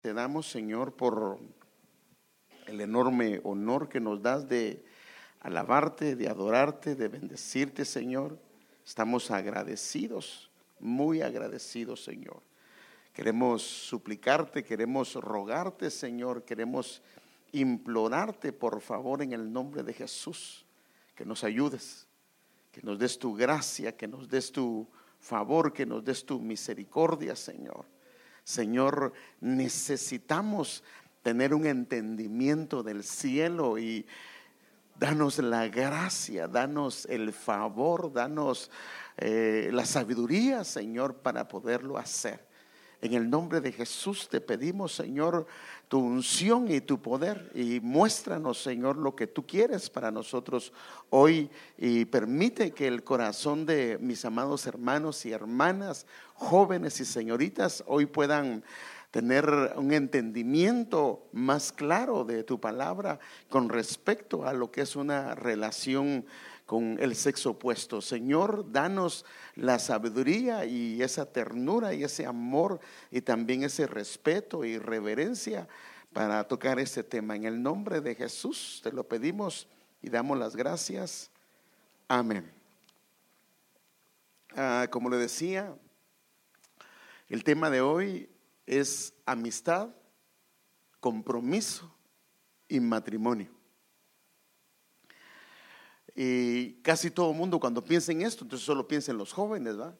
Te damos, Señor, por el enorme honor que nos das de alabarte, de adorarte, de bendecirte, Señor. Estamos agradecidos, muy agradecidos, Señor. Queremos suplicarte, queremos rogarte, Señor, queremos implorarte, por favor, en el nombre de Jesús, que nos ayudes, que nos des tu gracia, que nos des tu favor, que nos des tu misericordia, Señor. Señor, necesitamos tener un entendimiento del cielo y danos la gracia, danos el favor, danos eh, la sabiduría, Señor, para poderlo hacer. En el nombre de Jesús te pedimos, Señor, tu unción y tu poder. Y muéstranos, Señor, lo que tú quieres para nosotros hoy. Y permite que el corazón de mis amados hermanos y hermanas, jóvenes y señoritas, hoy puedan tener un entendimiento más claro de tu palabra con respecto a lo que es una relación con el sexo opuesto. Señor, danos la sabiduría y esa ternura y ese amor y también ese respeto y reverencia para tocar este tema. En el nombre de Jesús te lo pedimos y damos las gracias. Amén. Ah, como le decía, el tema de hoy es amistad, compromiso y matrimonio. Y casi todo el mundo cuando piensa en esto, entonces solo piensa en los jóvenes, ¿va?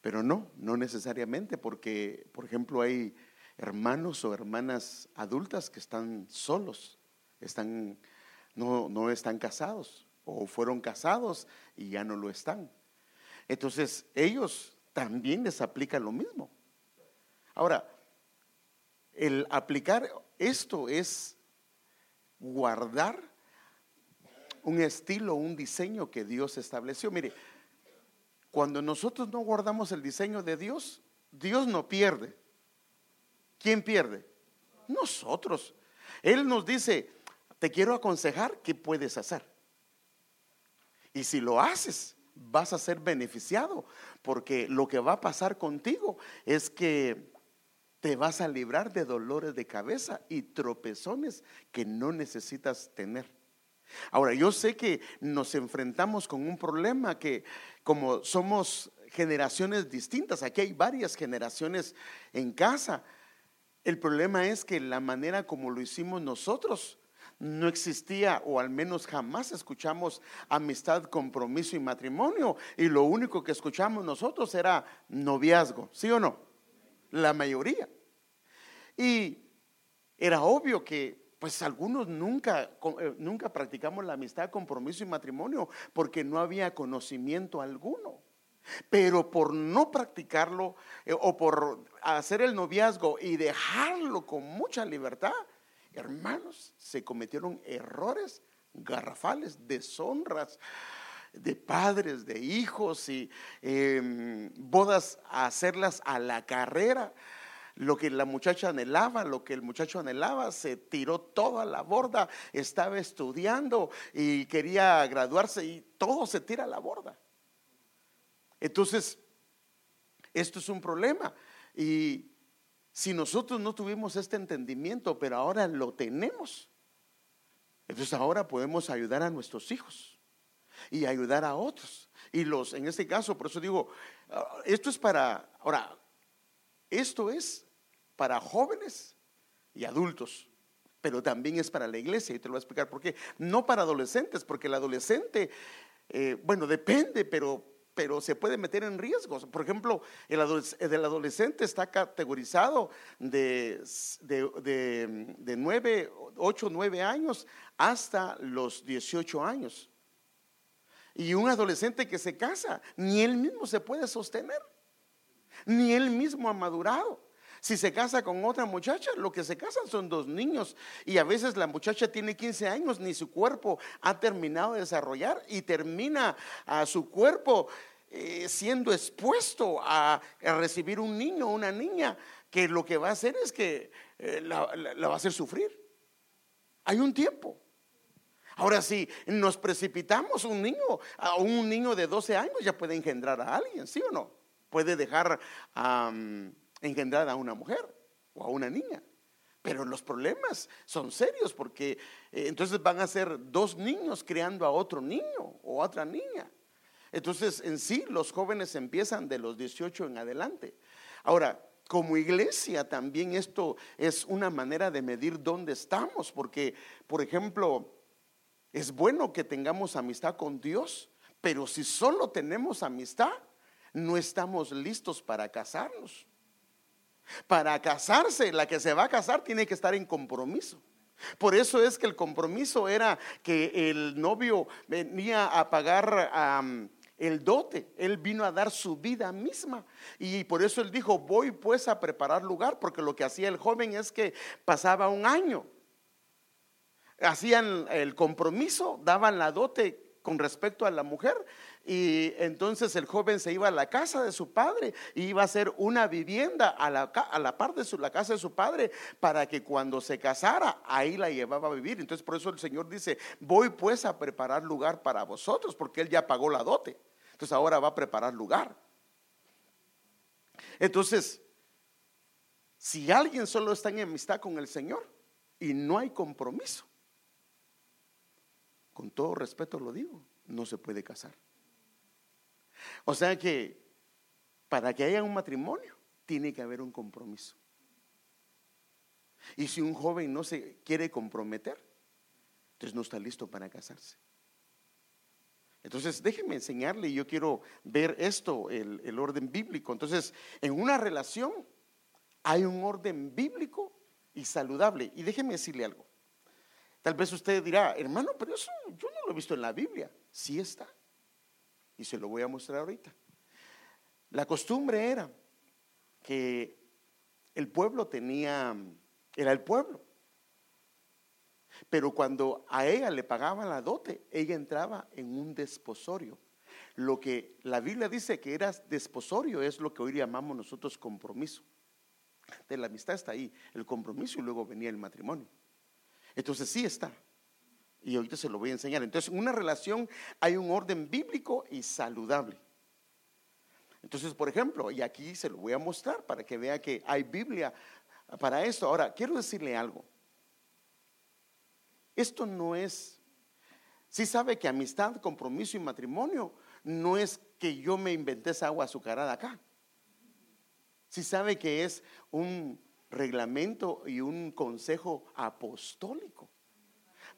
Pero no, no necesariamente, porque, por ejemplo, hay hermanos o hermanas adultas que están solos, están, no, no están casados, o fueron casados y ya no lo están. Entonces, ellos también les aplica lo mismo. Ahora, el aplicar esto es guardar un estilo, un diseño que Dios estableció. Mire, cuando nosotros no guardamos el diseño de Dios, Dios no pierde. ¿Quién pierde? Nosotros. Él nos dice, te quiero aconsejar qué puedes hacer. Y si lo haces, vas a ser beneficiado, porque lo que va a pasar contigo es que te vas a librar de dolores de cabeza y tropezones que no necesitas tener. Ahora, yo sé que nos enfrentamos con un problema que como somos generaciones distintas, aquí hay varias generaciones en casa, el problema es que la manera como lo hicimos nosotros no existía o al menos jamás escuchamos amistad, compromiso y matrimonio y lo único que escuchamos nosotros era noviazgo, ¿sí o no? La mayoría. Y era obvio que pues algunos nunca, eh, nunca practicamos la amistad, compromiso y matrimonio porque no había conocimiento alguno. Pero por no practicarlo eh, o por hacer el noviazgo y dejarlo con mucha libertad, hermanos, se cometieron errores garrafales, deshonras de padres, de hijos y em, bodas a hacerlas a la carrera lo que la muchacha anhelaba, lo que el muchacho anhelaba, se tiró toda la borda, estaba estudiando y quería graduarse y todo se tira a la borda. Entonces, esto es un problema. Y si nosotros no tuvimos este entendimiento, pero ahora lo tenemos, entonces ahora podemos ayudar a nuestros hijos y ayudar a otros. Y los, en este caso, por eso digo, ah, esto es para, ahora, esto es para jóvenes y adultos, pero también es para la iglesia y te lo voy a explicar por qué. No para adolescentes, porque el adolescente, eh, bueno, depende, pero, pero se puede meter en riesgos. Por ejemplo, el, adolescente está categorizado de, de, de, 9, 8, 9 años hasta los 18 años. Y un adolescente que se casa, ni él mismo se puede sostener, ni él mismo ha madurado. Si se casa con otra muchacha, lo que se casan son dos niños. Y a veces la muchacha tiene 15 años, ni su cuerpo ha terminado de desarrollar y termina a su cuerpo eh, siendo expuesto a, recibir un niño o una niña que lo que va a hacer es que eh, la, va a hacer sufrir. Hay un tiempo. Ahora, si nos precipitamos, un niño, a un niño de 12 años ya puede engendrar a alguien, ¿sí o no? Puede dejar a engendrar a una mujer o a una niña. Pero los problemas son serios porque eh, entonces van a ser dos niños criando a otro niño o a otra niña. Entonces en sí los jóvenes empiezan de los 18 en adelante. Ahora, como iglesia también esto es una manera de medir dónde estamos, porque, por ejemplo, es bueno que tengamos amistad con Dios, pero si solo tenemos amistad, no estamos listos para casarnos. Para casarse, la que se va a casar tiene que estar en compromiso. Por eso es que el compromiso era que el novio venía a pagar el dote. Él vino a dar su vida misma. Y por eso él dijo, voy pues a preparar lugar, porque lo que hacía el joven es que pasaba un año. Hacían el compromiso, daban la dote con respecto a la mujer. Y entonces el joven se iba a la casa de su padre y iba a hacer una vivienda a la, a la par de su, la casa de su padre para que cuando se casara ahí la llevaba a vivir. Entonces por eso el Señor dice, voy pues a preparar lugar para vosotros porque Él ya pagó la dote. Entonces ahora va a preparar lugar. Entonces, si alguien solo está en amistad con el Señor y no hay compromiso, con todo respeto lo digo, no se puede casar. O sea que para que haya un matrimonio tiene que haber un compromiso. Y si un joven no se quiere comprometer, entonces no está listo para casarse. Entonces, déjenme enseñarle, yo quiero ver esto, el, orden bíblico. Entonces, en una relación hay un orden bíblico y saludable. Y déjenme decirle algo. Tal vez usted dirá, hermano, pero eso yo no lo he visto en la Biblia. Sí está. Y se lo voy a mostrar ahorita. La costumbre era que el pueblo tenía, era el pueblo. Pero cuando a ella le pagaban la dote, ella entraba en un desposorio. Lo que la Biblia dice que era desposorio es lo que hoy llamamos nosotros compromiso. De la amistad está ahí, el compromiso y luego venía el matrimonio. Entonces sí está. Y ahorita se lo voy a enseñar. Entonces, en una relación hay un orden bíblico y saludable. Entonces, por ejemplo, y aquí se lo voy a mostrar para que vea que hay Biblia para esto. Ahora, quiero decirle algo. Esto no es, si sabe que amistad, compromiso y matrimonio no es que yo me inventé esa agua azucarada acá. Si sabe que es un reglamento y un consejo apostólico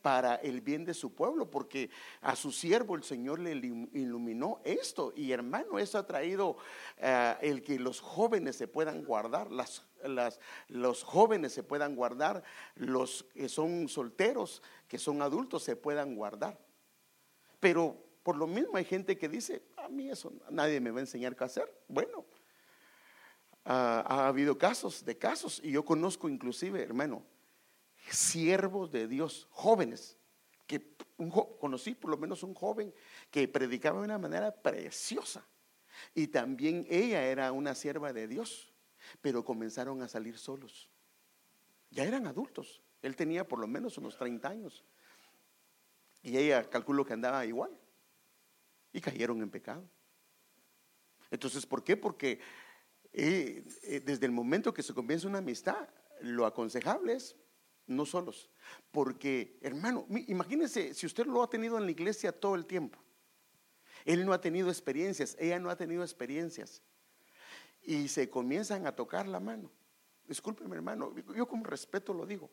para el bien de su pueblo, porque a su siervo el Señor le iluminó esto. Y hermano, eso ha traído eh, el que los jóvenes se puedan guardar, los jóvenes se puedan guardar, los que son solteros, que son adultos, se puedan guardar. Pero por lo mismo hay gente que dice, a mí eso nadie me va a enseñar qué hacer. Bueno, ha habido casos de casos y yo conozco inclusive, hermano, siervos de Dios, jóvenes, que conocí por lo menos un joven que predicaba de una manera preciosa. Y también ella era una sierva de Dios, pero comenzaron a salir solos. Ya eran adultos. Él tenía por lo menos unos 30 años. Y ella calculó que andaba igual. Y cayeron en pecado. Entonces, ¿por qué? Porque eh, eh, desde el momento que se comienza una amistad, lo aconsejable es no solos. Porque, hermano, imagínense si usted lo ha tenido en la iglesia todo el tiempo. Él no ha tenido experiencias, ella no ha tenido experiencias. Y se comienzan a tocar la mano. Discúlpeme, hermano, yo con respeto lo digo.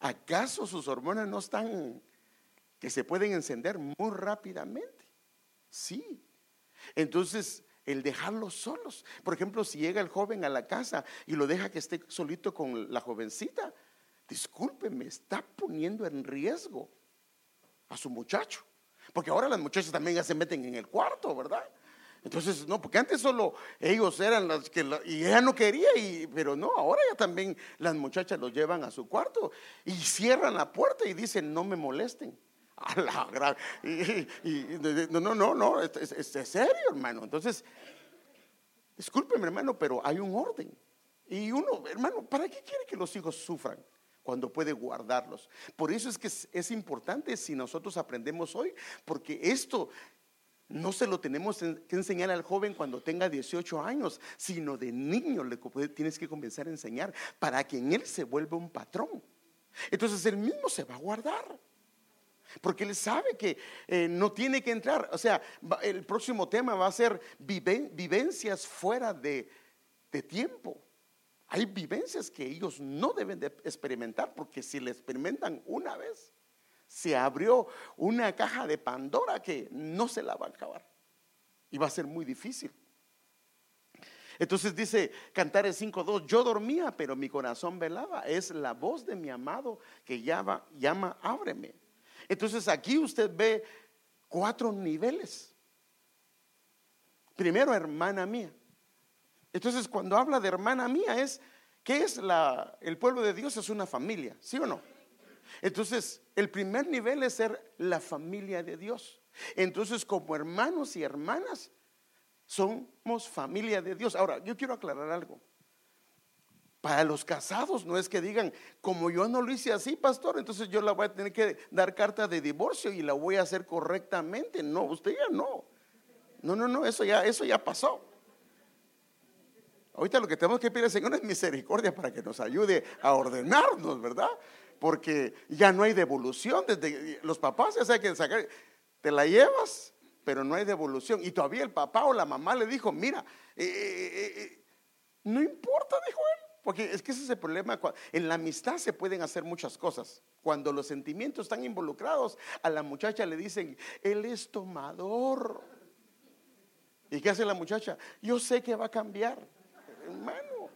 ¿Acaso sus hormonas no están que se pueden encender muy rápidamente? Sí. Entonces, el dejarlos solos. Por ejemplo, si llega el joven a la casa y lo deja que esté solito con la jovencita, discúlpeme, está poniendo en riesgo a su muchacho. Porque ahora las muchachas también ya se meten en el cuarto, ¿verdad? Entonces, no, porque antes solo ellos eran las que, y ella no quería, y, pero no, ahora ya también las muchachas los llevan a su cuarto y cierran la puerta y dicen, no me molesten. A la y, no, no, no, no, es, es serio, hermano. Entonces, discúlpeme, hermano, pero hay un orden. Y uno, hermano, ¿para qué quiere que los hijos sufran? Cuando puede guardarlos. Por eso es que es, importante si nosotros aprendemos hoy, porque esto no se lo tenemos que enseñar al joven cuando tenga 18 años, sino de niño le tienes que comenzar a enseñar para que en él se vuelva un patrón. Entonces él mismo se va a guardar. Porque él sabe que eh, no tiene que entrar. O sea, el próximo tema va a ser vivencias fuera de, de tiempo. Hay vivencias que ellos no deben de experimentar porque si le experimentan una vez, se abrió una caja de Pandora que no se la va a acabar. Y va a ser muy difícil. Entonces dice Cantares 5.2, yo dormía, pero mi corazón velaba. Es la voz de mi amado que llama, llama, ábreme. Entonces aquí usted ve cuatro niveles. Primero, hermana mía. Entonces cuando habla de hermana mía es, ¿qué es la, el pueblo de Dios? Es una familia, ¿sí o no? Entonces, el primer nivel es ser la familia de Dios. Entonces, como hermanos y hermanas, somos familia de Dios. Ahora, yo quiero aclarar algo. Para los casados no es que digan, como yo no lo hice así, pastor, entonces yo la voy a tener que dar carta de divorcio y la voy a hacer correctamente. No, usted ya no. No, no, no, eso ya, eso ya pasó. Ahorita lo que tenemos que pedir al Señor es misericordia para que nos ayude a ordenarnos, ¿verdad? porque ya no hay devolución. Desde los papás ya saben que sacar, te la llevas, pero no hay devolución. Y todavía el papá o la mamá le dijo, mira, eh, eh, eh, no importa, dijo él. Porque es que ese es el problema. En la amistad se pueden hacer muchas cosas. Cuando los sentimientos están involucrados, a la muchacha le dicen, él es tomador. ¿Y qué hace la muchacha? Yo sé que va a cambiar. Hermano,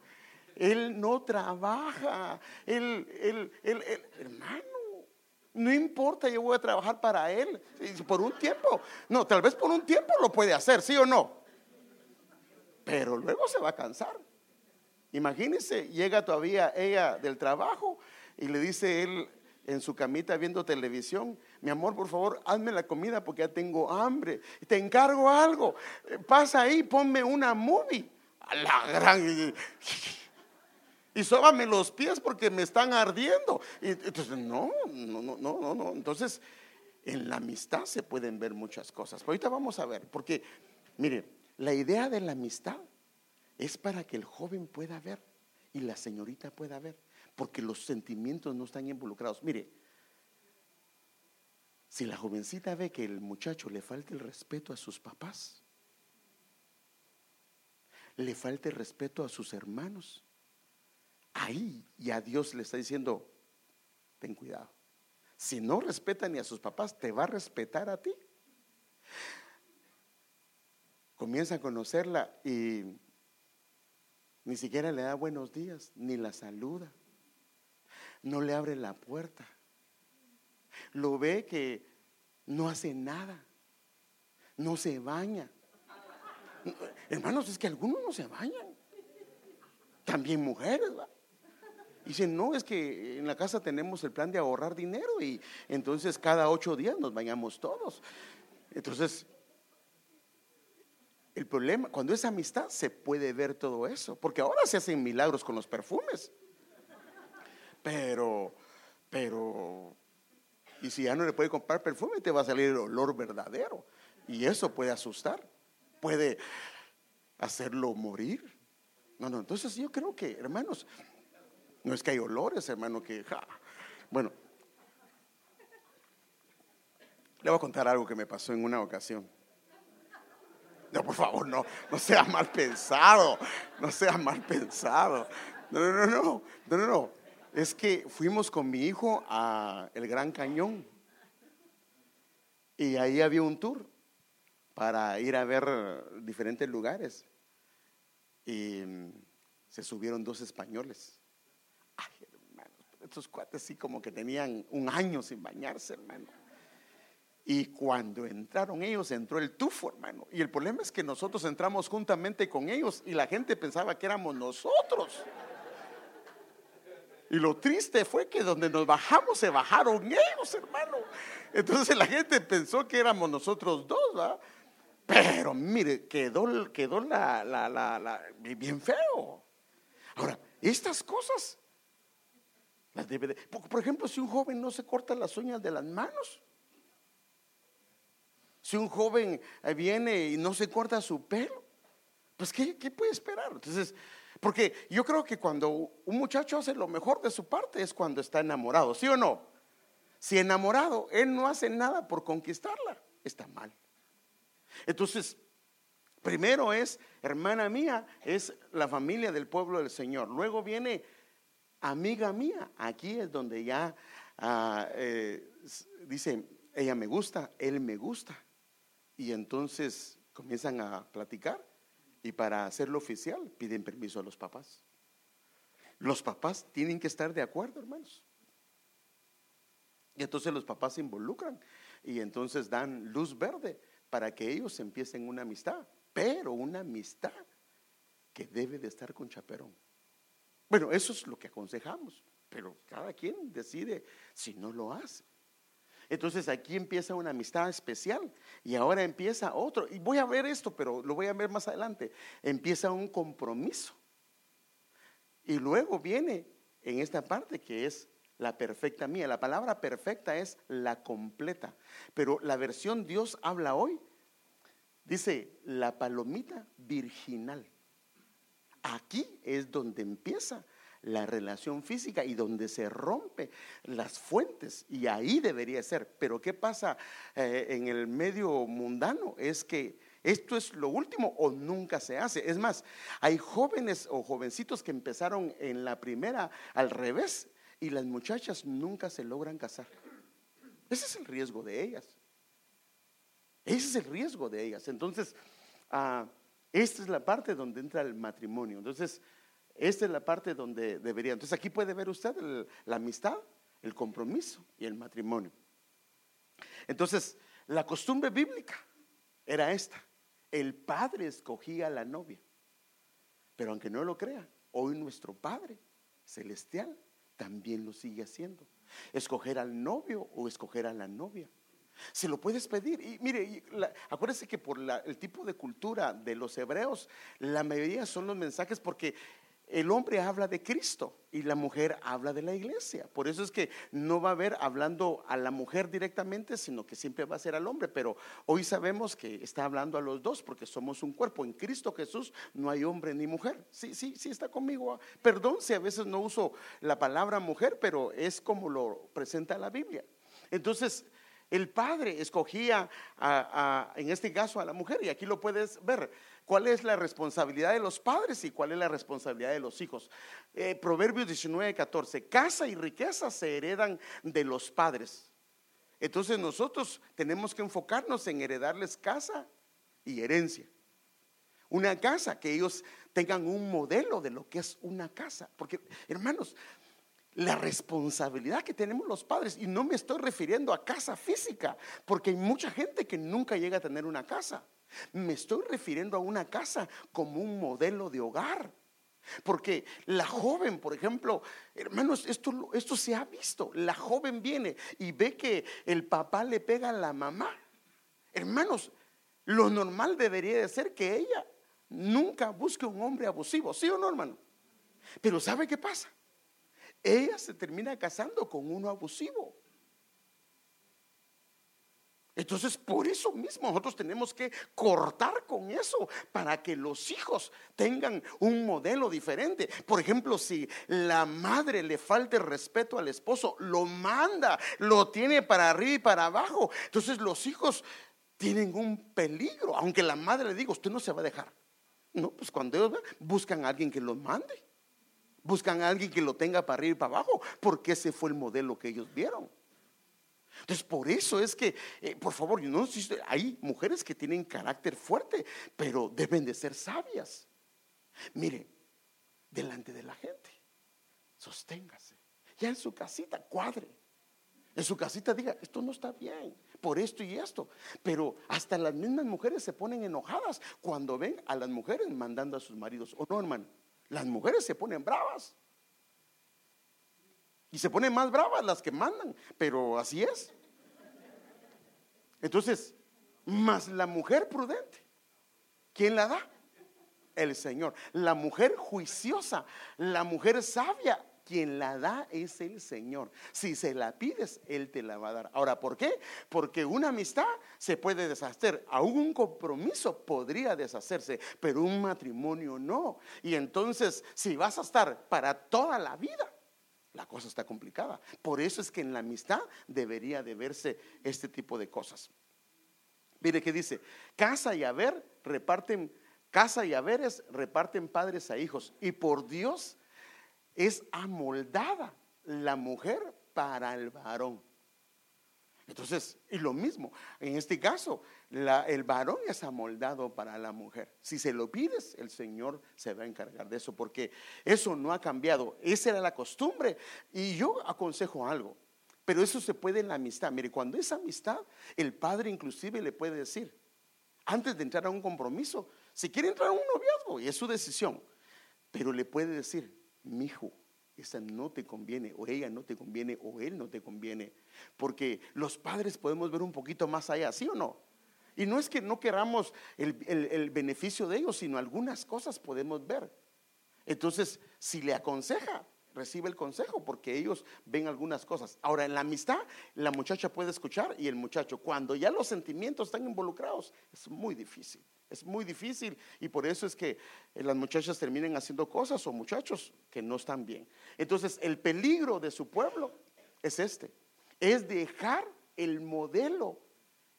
él no trabaja. Él, él, él, hermano, no importa, yo voy a trabajar para él. Por un tiempo. No, tal vez por un tiempo lo puede hacer, ¿sí o no? Pero luego se va a cansar. Imagínense, llega todavía ella del trabajo y le dice él en su camita viendo televisión, mi amor, por favor, hazme la comida porque ya tengo hambre. Te encargo algo. Pasa ahí, ponme una movie. A la gran y sóbame los pies porque me están ardiendo. Y, entonces, no, no, no, no, no. Entonces, en la amistad se pueden ver muchas cosas. Pero ahorita vamos a ver, porque, mire, la idea de la amistad es para que el joven pueda ver y la señorita pueda ver, porque los sentimientos no están involucrados. Mire, si la jovencita ve que el muchacho le falta el respeto a sus papás, le falta el respeto a sus hermanos, ahí ya Dios le está diciendo, ten cuidado. Si no respeta ni a sus papás, te va a respetar a ti. Comienza a conocerla y ni siquiera le da buenos días, ni la saluda. No le abre la puerta. Lo ve que no hace nada. No se baña. Hermanos, es que algunos no se bañan. También mujeres. Dicen, no, es que en la casa tenemos el plan de ahorrar dinero y entonces cada ocho días nos bañamos todos. Entonces, el problema, cuando es amistad, se puede ver todo eso, porque ahora se hacen milagros con los perfumes. Pero, pero, y si ya no le puede comprar perfume, te va a salir el olor verdadero. Y eso puede asustar, puede hacerlo morir. No, no, entonces yo creo que, hermanos, no es que hay olores, hermano, que... Bueno, le voy a contar algo que me pasó en una ocasión. No, por favor, no, no sea mal pensado, no sea mal pensado. No, no, no, no, no, no, no. Es que fuimos con mi hijo a el Gran Cañón y ahí había un tour para ir a ver diferentes lugares y se subieron dos españoles estos cuates sí como que tenían un año sin bañarse, hermano. Y cuando entraron ellos, entró el tufo, hermano. Y el problema es que nosotros entramos juntamente con ellos y la gente pensaba que éramos nosotros. Y lo triste fue que donde nos bajamos se bajaron ellos, hermano. Entonces la gente pensó que éramos nosotros dos, ¿verdad? Pero mire, quedó, quedó la, la, la, bien feo. Ahora, estas cosas por ejemplo, si un joven no se corta las uñas de las manos, Si un joven eh, viene y no se corta su pelo, pues ¿qué, qué puede esperar? Entonces, porque yo creo que cuando un muchacho hace lo mejor de su parte es cuando está enamorado, ¿sí o no? Si enamorado, él no hace nada por conquistarla, está mal. Entonces, primero es, hermana mía, es la familia del pueblo del Señor. Luego viene amiga mía. Aquí es donde ya ah, eh, dice, ella me gusta, él me gusta. Y entonces comienzan a platicar y para hacerlo oficial piden permiso a los papás. Los papás tienen que estar de acuerdo, hermanos. Y entonces los papás se involucran y entonces dan luz verde para que ellos empiecen una amistad, pero una amistad que debe de estar con chaperón. Bueno, eso es lo que aconsejamos, pero cada quien decide si no lo hace. Entonces aquí empieza una amistad especial y ahora empieza otro. Y voy a ver esto, pero lo voy a ver más adelante. Empieza un compromiso. Y luego viene en esta parte que es la perfecta mía. La palabra perfecta es la completa. Pero la versión Dios habla hoy dice la palomita virginal. Aquí es donde empieza la relación física y donde se rompe las fuentes y ahí debería ser. Pero ¿qué pasa eh, en el medio mundano? Es que esto es lo último o nunca se hace. Es más, hay jóvenes o jovencitos que empezaron en la primera al revés y las muchachas nunca se logran casar. Ese es el riesgo de ellas. Ese es el riesgo de ellas. Entonces, ah, esta es la parte donde entra el matrimonio. Entonces, esta es la parte donde debería. Entonces aquí puede ver usted la amistad, el compromiso y el matrimonio. Entonces, la costumbre bíblica era esta. El padre escogía a la novia. Pero aunque no lo crea, hoy nuestro Padre celestial también lo sigue haciendo. Escoger al novio o escoger a la novia. Se lo puedes pedir. Y mire, acuérdese que por el tipo de cultura de los hebreos, la mayoría son los mensajes porque el hombre habla de Cristo y la mujer habla de la iglesia. Por eso es que no va a haber hablando a la mujer directamente, sino que siempre va a ser al hombre. Pero hoy sabemos que está hablando a los dos porque somos un cuerpo. En Cristo Jesús no hay hombre ni mujer. Sí, sí, sí está conmigo. Perdón si a veces no uso la palabra mujer, pero es como lo presenta la Biblia. Entonces, el padre escogía en este caso a la mujer y aquí lo puedes ver cuál es la responsabilidad de los padres y cuál es la responsabilidad de los hijos. Eh, Proverbios 19, 14, casa y riqueza se heredan de los padres. Entonces nosotros tenemos que enfocarnos en heredarles casa y herencia. Una casa, que ellos tengan un modelo de lo que es una casa. Porque, hermanos, la responsabilidad que tenemos los padres, y no me estoy refiriendo a casa física, porque hay mucha gente que nunca llega a tener una casa. Me estoy refiriendo a una casa como un modelo de hogar. Porque la joven, por ejemplo, hermanos, esto, esto se ha visto. La joven viene y ve que el papá le pega a la mamá. Hermanos, lo normal debería de ser que ella nunca busque un hombre abusivo, ¿sí o no, hermano? Pero ¿sabe qué pasa? Ella se termina casando con uno abusivo. Entonces, por eso mismo nosotros tenemos que cortar con eso para que los hijos tengan un modelo diferente. Por ejemplo, si la madre le falta respeto al esposo, lo manda, lo tiene para arriba y para abajo. Entonces los hijos tienen un peligro, aunque la madre le diga, usted no se va a dejar. No, pues cuando ellos buscan a alguien que los mande, buscan a alguien que lo tenga para arriba y para abajo, porque ese fue el modelo que ellos vieron. Entonces, por eso es que, eh, por favor, no hay mujeres que tienen carácter fuerte, pero deben de ser sabias. Mire, delante de la gente, sosténgase. Ya en su casita, cuadre. En su casita diga, esto no está bien, por esto y esto. Pero hasta las mismas mujeres se ponen enojadas cuando ven a las mujeres mandando a sus maridos. ¿O no, hermano? Las mujeres se ponen bravas. Y se ponen más bravas las que mandan, pero así es. Entonces, más la mujer prudente, ¿quién la da? El Señor. La mujer juiciosa, la mujer sabia, quien la da es el Señor. Si se la pides, Él te la va a dar. Ahora, ¿por qué? Porque una amistad se puede deshacer, aún un compromiso podría deshacerse, pero un matrimonio no. Y entonces, si vas a estar para toda la vida, la cosa está complicada. Por eso es que en la amistad debería de verse este tipo de cosas. Mire que dice, casa y haber reparten, casa y haberes reparten padres a hijos. Y por Dios es amoldada la mujer para el varón. Entonces, y lo mismo, en este caso, el varón es amoldado para la mujer. Si se lo pides, el Señor se va a encargar de eso, porque eso no ha cambiado. Esa era la costumbre. Y yo aconsejo algo, pero eso se puede en la amistad. Mire, cuando es amistad, el padre inclusive le puede decir, antes de entrar a un compromiso, si quiere entrar a un noviazgo, y es su decisión, pero le puede decir, mi hijo, esa no te conviene, o ella no te conviene, o él no te conviene. Porque los padres podemos ver un poquito más allá, ¿sí o no? Y no es que no queramos el, el beneficio de ellos, sino algunas cosas podemos ver. Entonces, si le aconseja, recibe el consejo porque ellos ven algunas cosas. Ahora, en la amistad, la muchacha puede escuchar y el muchacho, cuando ya los sentimientos están involucrados, es muy difícil. Es muy difícil y por eso es que eh, las muchachas terminan haciendo cosas o muchachos que no están bien. Entonces, el peligro de su pueblo es este, es dejar el modelo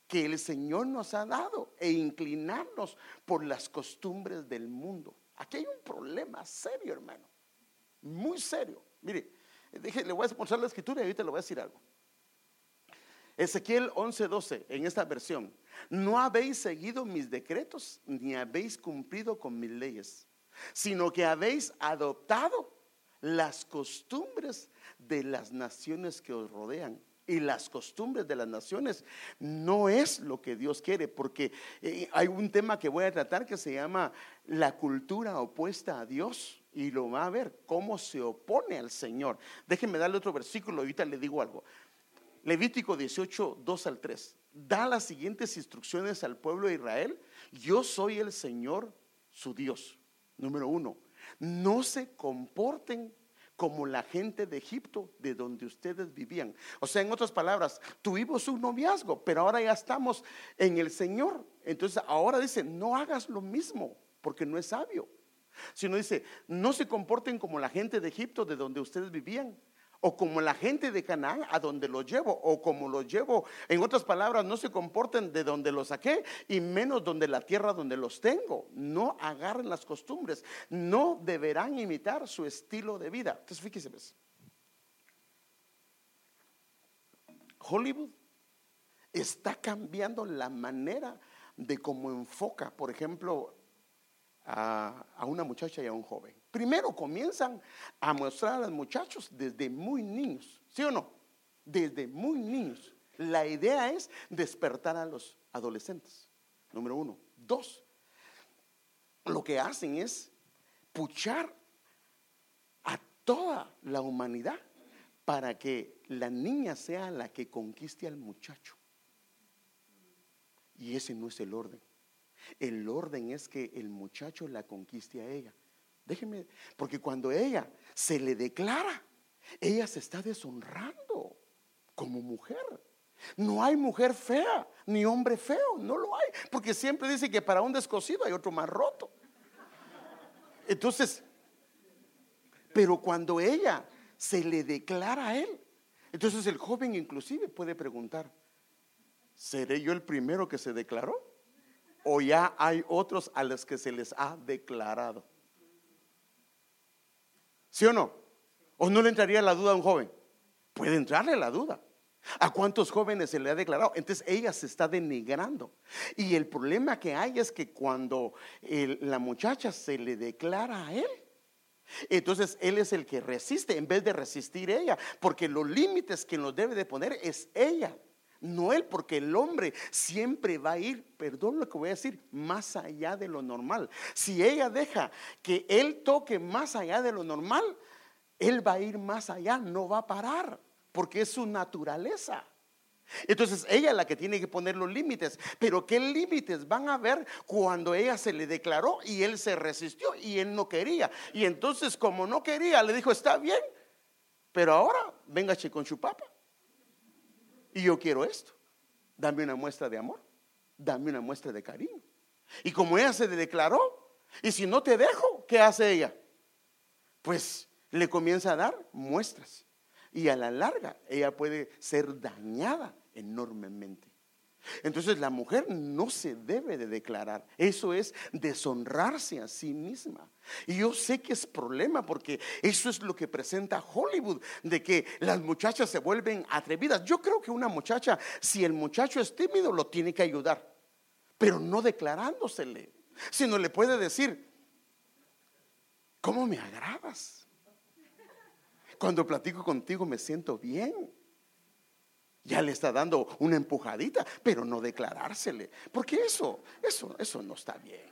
que el Señor nos ha dado e inclinarnos por las costumbres del mundo. Aquí hay un problema serio, hermano muy serio. Mire, le voy a mostrar la escritura y ahorita le voy a decir algo. Ezequiel 11:12, en esta versión, no habéis seguido mis decretos ni habéis cumplido con mis leyes, sino que habéis adoptado las costumbres de las naciones que os rodean. Y las costumbres de las naciones no es lo que Dios quiere, porque eh, hay un tema que voy a tratar que se llama la cultura opuesta a Dios y lo va a ver cómo se opone al Señor. Déjenme darle otro versículo, ahorita le digo algo. Levítico 18, 2 al 3. Da las siguientes instrucciones al pueblo de Israel. Yo soy el Señor, su Dios. Número uno, no se comporten como la gente de Egipto, de donde ustedes vivían. O sea, en otras palabras, tuvimos un noviazgo, pero ahora ya estamos en el Señor. Entonces ahora dice, no hagas lo mismo, porque no es sabio. Sino dice, no se comporten como la gente de Egipto, de donde ustedes vivían, o como la gente de Canaán, a donde los llevo, o como los llevo. En otras palabras, no se comporten de donde los saqué, y menos donde la tierra donde los tengo. No agarren las costumbres, no deberán imitar su estilo de vida. Entonces, fíjense, pues. Hollywood está cambiando la manera de cómo enfoca, por ejemplo, a, una muchacha y a un joven. Primero comienzan a mostrar a los muchachos desde muy niños, ¿sí o no? Desde muy niños. La idea es despertar a los adolescentes, número uno. Dos, lo que hacen es puchar a toda la humanidad para que la niña sea la que conquiste al muchacho. Y ese no es el orden. El orden es que el muchacho la conquiste a ella. Déjeme, porque cuando ella se le declara, ella se está deshonrando como mujer. No hay mujer fea, ni hombre feo, no lo hay, porque siempre dice que para un descosido hay otro más roto. Entonces, pero cuando ella se le declara a él, entonces el joven inclusive puede preguntar, ¿seré yo el primero que se declaró? O ya hay otros a los que se les ha declarado. ¿Sí o no? ¿O no le entraría la duda a un joven? Puede entrarle la duda. ¿A cuántos jóvenes se le ha declarado? Entonces ella se está denigrando. Y el problema que hay es que cuando la muchacha se le declara a él, entonces él es el que resiste en vez de resistir ella, porque los límites que nos debe de poner es ella no él, porque el hombre siempre va a ir, perdón lo que voy a decir, más allá de lo normal. Si ella deja que él toque más allá de lo normal, él va a ir más allá, no va a parar, porque es su naturaleza. Entonces ella es la que tiene que poner los límites. Pero ¿qué límites van a ver cuando ella se le declaró y él se resistió y él no quería? Y entonces como no quería, le dijo, está bien, Pero ahora, venga con su papa. Y yo quiero esto. Dame una muestra de amor. Dame una muestra de cariño. Y como ella se declaró, y si no te dejo, ¿qué hace ella? Pues le comienza a dar muestras. Y a la larga, ella puede ser dañada enormemente. Entonces la mujer no se debe de declarar. Eso es deshonrarse a sí misma. Y yo sé que es problema porque eso es lo que presenta Hollywood, de que las muchachas se vuelven atrevidas. Yo creo que una muchacha, si el muchacho es tímido, lo tiene que ayudar, pero no declarándosele, sino le puede decir, ¿cómo me agradas? Cuando platico contigo me siento bien. Ya le está dando una empujadita, pero no declarársele. Porque eso, eso, eso no está bien.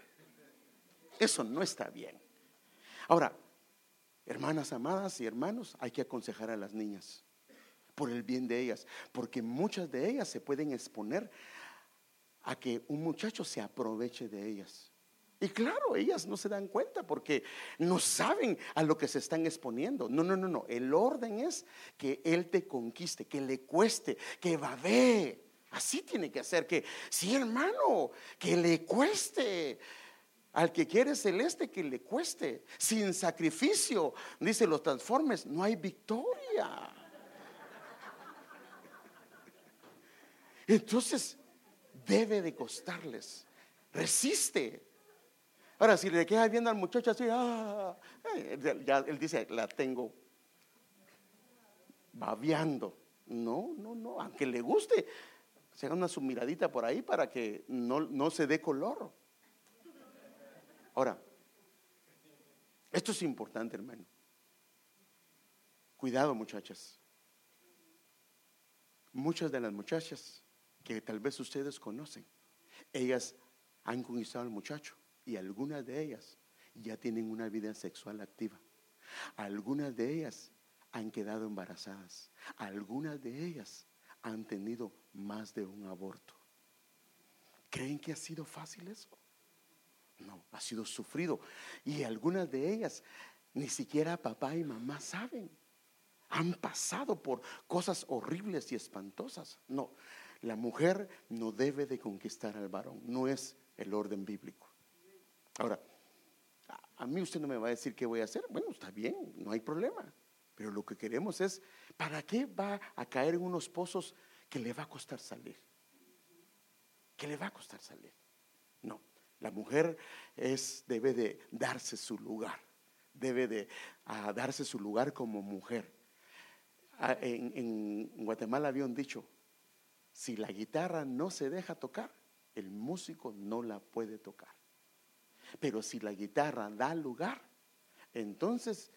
Eso no está bien. Ahora, hermanas amadas y hermanos, hay que aconsejar a las niñas por el bien de ellas, porque muchas de ellas se pueden exponer a que un muchacho se aproveche de ellas. Y claro, ellas no se dan cuenta porque no saben a lo que se están exponiendo. No, no, no, no. El orden es que Él te conquiste, que le cueste, que babee. Así tiene que hacer, que sí, hermano, que le cueste. Al que quiere celeste, que le cueste. Sin sacrificio, dice los transformes, no hay victoria. Entonces, debe de costarles. Resiste. Ahora, si le queda viendo al muchacho así, ah, eh, ya él dice, la tengo babeando. No, no, no, aunque le guste, se haga una su miradita por ahí para que no, no se dé color. Ahora, esto es importante, hermano. Cuidado, muchachas. Muchas de las muchachas que tal vez ustedes conocen, ellas han conquistado al muchacho y algunas de ellas ya tienen una vida sexual activa. Algunas de ellas han quedado embarazadas. Algunas de ellas han tenido más de un aborto. ¿Creen que ha sido fácil eso? No, ha sido sufrido. Y algunas de ellas ni siquiera papá y mamá saben. Han pasado por cosas horribles y espantosas. No, la mujer no debe de conquistar al varón. No es el orden bíblico. Ahora, a mí usted no me va a decir qué voy a hacer. Bueno, está bien, no hay problema. Pero lo que queremos es, ¿para qué va a caer en unos pozos que le va a costar salir? ¿Qué le va a costar salir? No, la mujer es, debe de darse su lugar, debe de darse su lugar como mujer. en, en Guatemala había un dicho, si la guitarra no se deja tocar, el músico no la puede tocar. Pero si la guitarra da lugar, entonces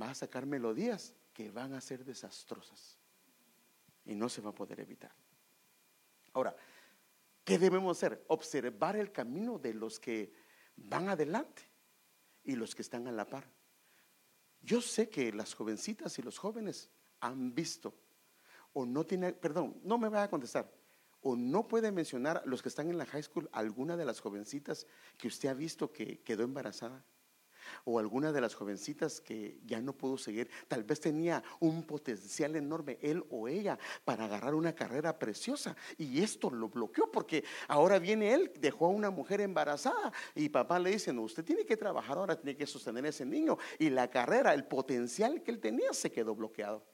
va a sacar melodías que van a ser desastrosas y no se va a poder evitar. Ahora, ¿qué debemos hacer? Observar el camino de los que van adelante y los que están a la par. Yo sé que las jovencitas y los jóvenes han visto o no tiene, perdón, no me va a contestar o no puede mencionar los que están en la high school alguna de las jovencitas que usted ha visto que quedó embarazada o alguna de las jovencitas que ya no pudo seguir, tal vez tenía un potencial enorme él o ella para agarrar una carrera preciosa. Y esto lo bloqueó porque ahora viene él, dejó a una mujer embarazada y papá le dice, no, usted tiene que trabajar ahora, tiene que sostener a ese niño y la carrera, el potencial que él tenía se quedó bloqueado.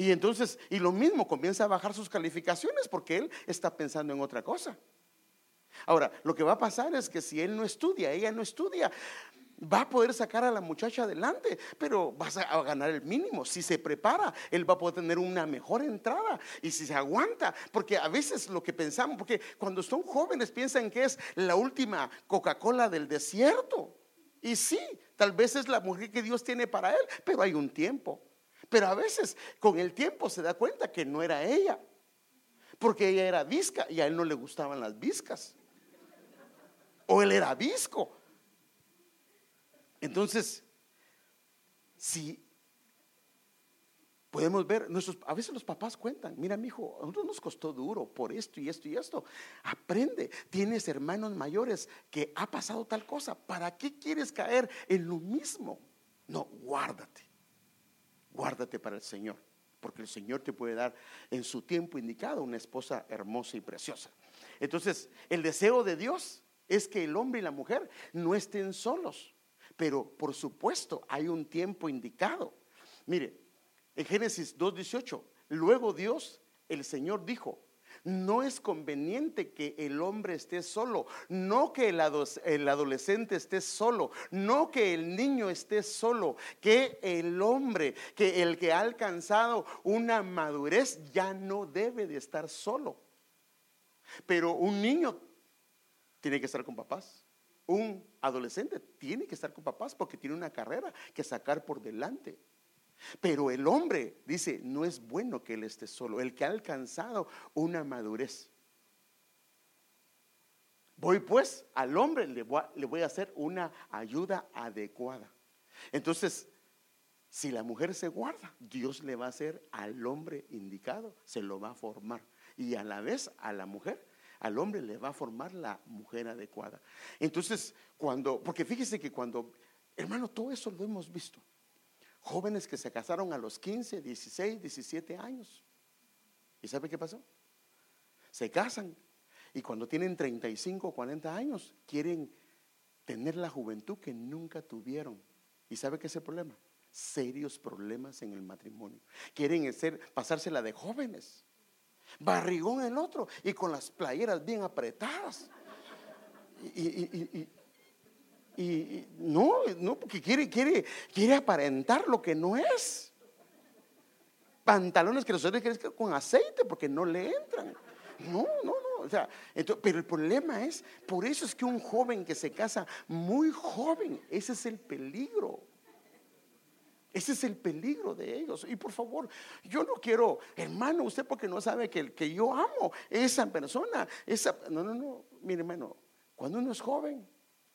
Y entonces, y lo mismo, comienza a bajar sus calificaciones porque él está pensando en otra cosa. Ahora, lo que va a pasar es que si él no estudia, ella no estudia, va a poder sacar a la muchacha adelante, pero vas a ganar el mínimo. Si se prepara, él va a poder tener una mejor entrada. Y si se aguanta, porque a veces lo que pensamos, porque cuando son jóvenes piensan que es la última Coca-Cola del desierto. Y sí, tal vez es la mujer que Dios tiene para él, pero hay un tiempo. Pero a veces con el tiempo se da cuenta que no era ella, porque ella era visca y a él no le gustaban las viscas. O él era visco. Entonces, si podemos ver, nuestros, a veces los papás cuentan, mira mi hijo, a nosotros nos costó duro por esto y esto y esto. Aprende, tienes hermanos mayores que ha pasado tal cosa, ¿para qué quieres caer en lo mismo? No, guárdate guárdate para el Señor, porque el Señor te puede dar en su tiempo indicado una esposa hermosa y preciosa. Entonces, el deseo de Dios es que el hombre y la mujer no estén solos, pero por supuesto hay un tiempo indicado. Mire, en Génesis 2.18, luego Dios, el Señor dijo, no es conveniente que el hombre esté solo, no que el, adolescente esté solo, no que el niño esté solo, que el hombre, que el que ha alcanzado una madurez ya no debe de estar solo. Pero un niño tiene que estar con papás. Un adolescente tiene que estar con papás porque tiene una carrera que sacar por delante. Pero el hombre dice, no es bueno que él esté solo, el que ha alcanzado una madurez. Voy pues al hombre, le voy, a, hacer una ayuda adecuada. Entonces, si la mujer se guarda, Dios le va a hacer al hombre indicado, se lo va a formar. Y a la vez a la mujer, al hombre le va a formar la mujer adecuada. Entonces, cuando, porque fíjese que cuando, hermano, todo eso lo hemos visto. Jóvenes que se casaron a los 15, 16, 17 años. ¿Y sabe qué pasó? Se casan y cuando tienen 35 40 años quieren tener la juventud que nunca tuvieron. ¿Y sabe qué es el problema? Serios problemas en el matrimonio. Quieren ser, pasársela de jóvenes. Barrigón el otro y con las playeras bien apretadas. y, no, no, porque quiere, quiere, quiere aparentar lo que no es. Pantalones que nosotros queremos con aceite porque no le entran. No, no, no. O sea, pero el problema es, por eso es que un joven que se casa muy joven, ese es el peligro. Ese es el peligro de ellos. Y por favor, yo no quiero, hermano, usted porque no sabe que, que yo amo esa persona. Esa, no, no, no. Mire, hermano, cuando uno es joven,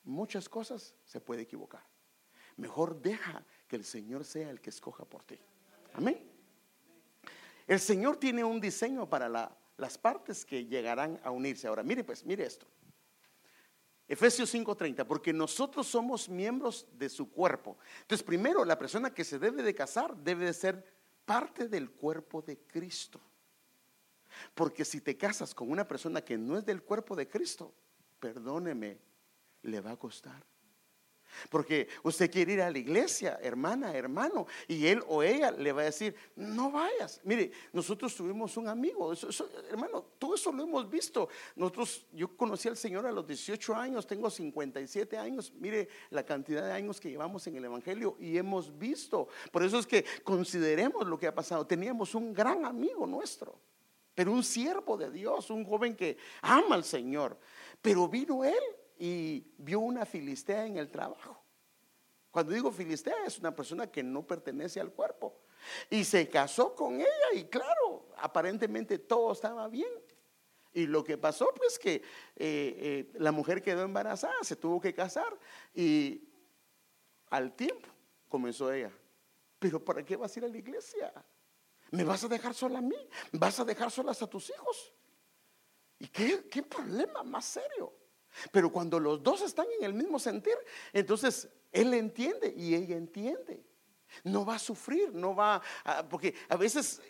muchas cosas se puede equivocar. Mejor deja que el Señor sea el que escoja por ti. Amén. El Señor tiene un diseño para las partes que llegarán a unirse. Ahora, mire pues, mire esto. Efesios 5:30, porque nosotros somos miembros de su cuerpo. Entonces, primero, la persona que se debe de casar debe de ser parte del cuerpo de Cristo. Porque si te casas con una persona que no es del cuerpo de Cristo, perdóneme, le va a costar. Porque usted quiere ir a la iglesia, hermana, hermano, y él o ella le va a decir, no vayas. Mire, nosotros tuvimos un amigo, hermano, todo eso lo hemos visto. Nosotros, yo conocí al Señor a los 18 años, tengo 57 años, mire la cantidad de años que llevamos en el Evangelio y hemos visto. Por eso es que consideremos lo que ha pasado. Teníamos un gran amigo nuestro, pero un siervo de Dios, un joven que ama al Señor, pero vino él y vio una filistea en el trabajo. Cuando digo filistea es una persona que no pertenece al cuerpo. Y se casó con ella y claro, aparentemente todo estaba bien. Y lo que pasó pues que eh, eh, la mujer quedó embarazada, se tuvo que casar y al tiempo comenzó ella. Pero ¿para qué vas a ir a la iglesia? ¿Me vas a dejar sola a mí? ¿Vas a dejar solas a tus hijos? ¿Y qué, qué problema más serio? Pero cuando los dos están en el mismo sentir, entonces él entiende y ella entiende. No va a sufrir, no va a, porque a veces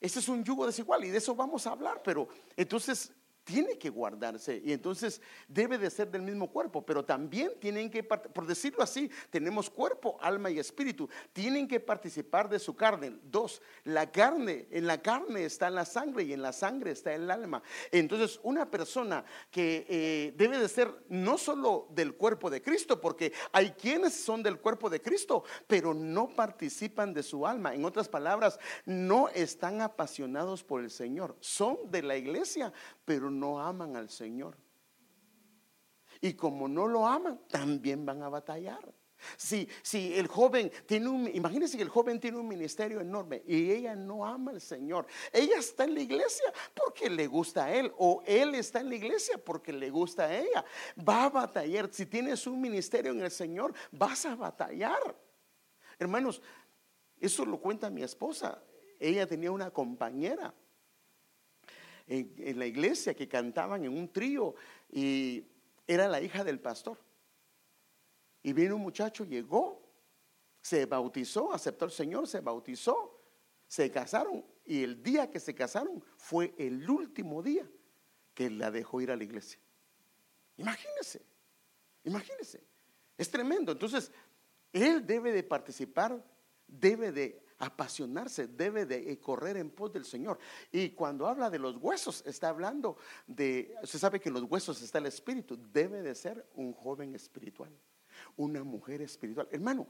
ese es un yugo desigual y de eso vamos a hablar, pero entonces tiene que guardarse y entonces debe de ser del mismo cuerpo, pero también tienen que, por decirlo así, tenemos cuerpo, alma y espíritu, tienen que participar de su carne. Dos, la carne, en la carne está la sangre y en la sangre está el alma. Entonces, una persona que eh, debe de ser no solo del cuerpo de Cristo, porque hay quienes son del cuerpo de Cristo, pero no participan de su alma. En otras palabras, no están apasionados por el Señor, son de la iglesia, pero no aman al Señor. Y como no lo aman, también van a batallar. Si, si el joven tiene un, imagínense que el joven tiene un ministerio enorme y ella no ama al Señor. Ella está en la iglesia porque le gusta a él o él está en la iglesia porque le gusta a ella. Va a batallar. Si tienes un ministerio en el Señor, vas a batallar. Hermanos, eso lo cuenta mi esposa. Ella tenía una compañera en, la iglesia que cantaban en un trío y era la hija del pastor. Y vino un muchacho, llegó se bautizó, aceptó al Señor, se bautizó, se casaron y el día que se casaron fue el último día que la dejó ir a la iglesia. Imagínese, imagínese. Es tremendo. Entonces, él debe de participar, debe de apasionarse, debe de correr en pos del Señor. Y cuando habla de los huesos, está hablando de, se sabe que en los huesos está el espíritu, debe de ser un joven espiritual, una mujer espiritual. Hermano,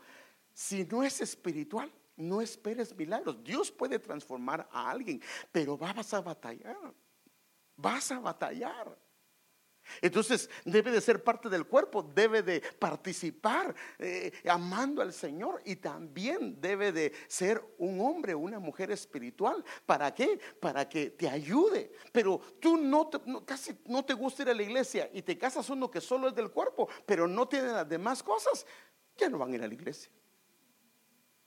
si no es espiritual, no esperes milagros. Dios puede transformar a alguien, pero vas a batallar, vas a batallar. Entonces debe de ser parte del cuerpo, debe de participar eh, amando al Señor y también debe de ser un hombre, una mujer espiritual. ¿Para qué? Para que te ayude. Pero tú no, casi no te gusta ir a la iglesia y te casas uno que solo es del cuerpo, pero no tiene las demás cosas, ya no van a ir a la iglesia.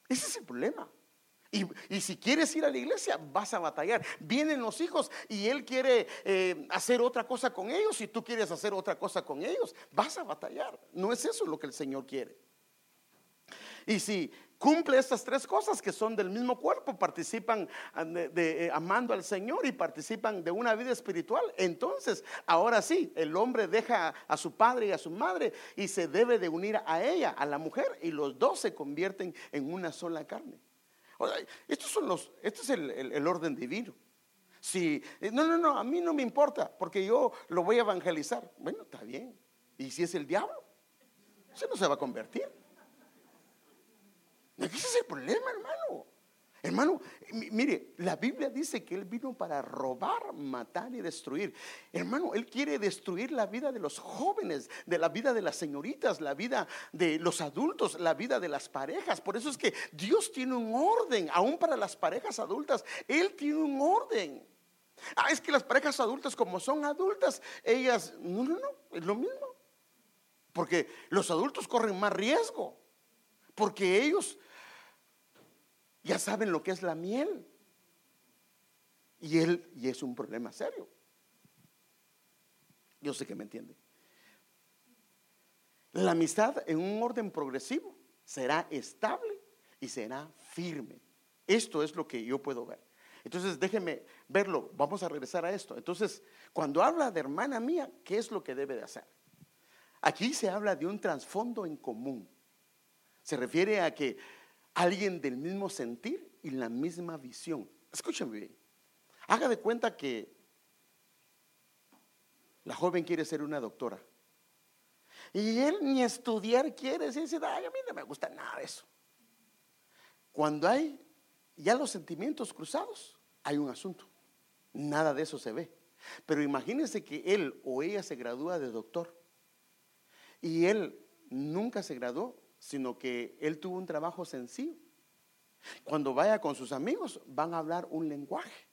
Ese es el problema. Y, si quieres ir a la iglesia, vas a batallar. Vienen los hijos y él quiere eh, hacer otra cosa con ellos y tú quieres hacer otra cosa con ellos, vas a batallar. No es eso lo que el Señor quiere. Y si cumple estas tres cosas que son del mismo cuerpo, participan ah, de, eh, amando al Señor y participan de una vida espiritual, entonces ahora sí, el hombre deja a su padre y a su madre y se debe de unir a ella, a la mujer, y los dos se convierten en una sola carne. Estos son los, este es el, orden divino. Si, eh, no, no, no, a mí no me importa, porque yo lo voy a evangelizar. Bueno, está bien. ¿Y si es el diablo? Ese no se va a convertir. Ese es el problema, hermano. Hermano, mire, la Biblia dice que Él vino para robar, matar y destruir. Hermano, Él quiere destruir la vida de los jóvenes, de la vida de las señoritas, la vida de los adultos, la vida de las parejas. Por eso es que Dios tiene un orden, aún para las parejas adultas. Él tiene un orden. Ah, es que las parejas adultas, como son adultas, ellas, no, no, no, es lo mismo. Porque los adultos corren más riesgo. Porque ellos ya saben lo que es la miel. Y él, es un problema serio. Yo sé que me entiende. La amistad en un orden progresivo será estable y será firme. Esto es lo que yo puedo ver. Entonces déjeme verlo, vamos a regresar a esto. Entonces, cuando habla de hermana mía, ¿qué es lo que debe de hacer? Aquí se habla de un trasfondo en común. Se refiere a que alguien del mismo sentir y la misma visión. Escúchame bien. Haga de cuenta que la joven quiere ser una doctora. Y él ni estudiar quiere. Y dice, a mí no me gusta nada de eso. Cuando hay ya los sentimientos cruzados, hay un asunto. Nada de eso se ve. Pero imagínense que él o ella se gradúa de doctor y él nunca se graduó sino que él tuvo un trabajo sencillo. Cuando vaya con sus amigos, van a hablar un lenguaje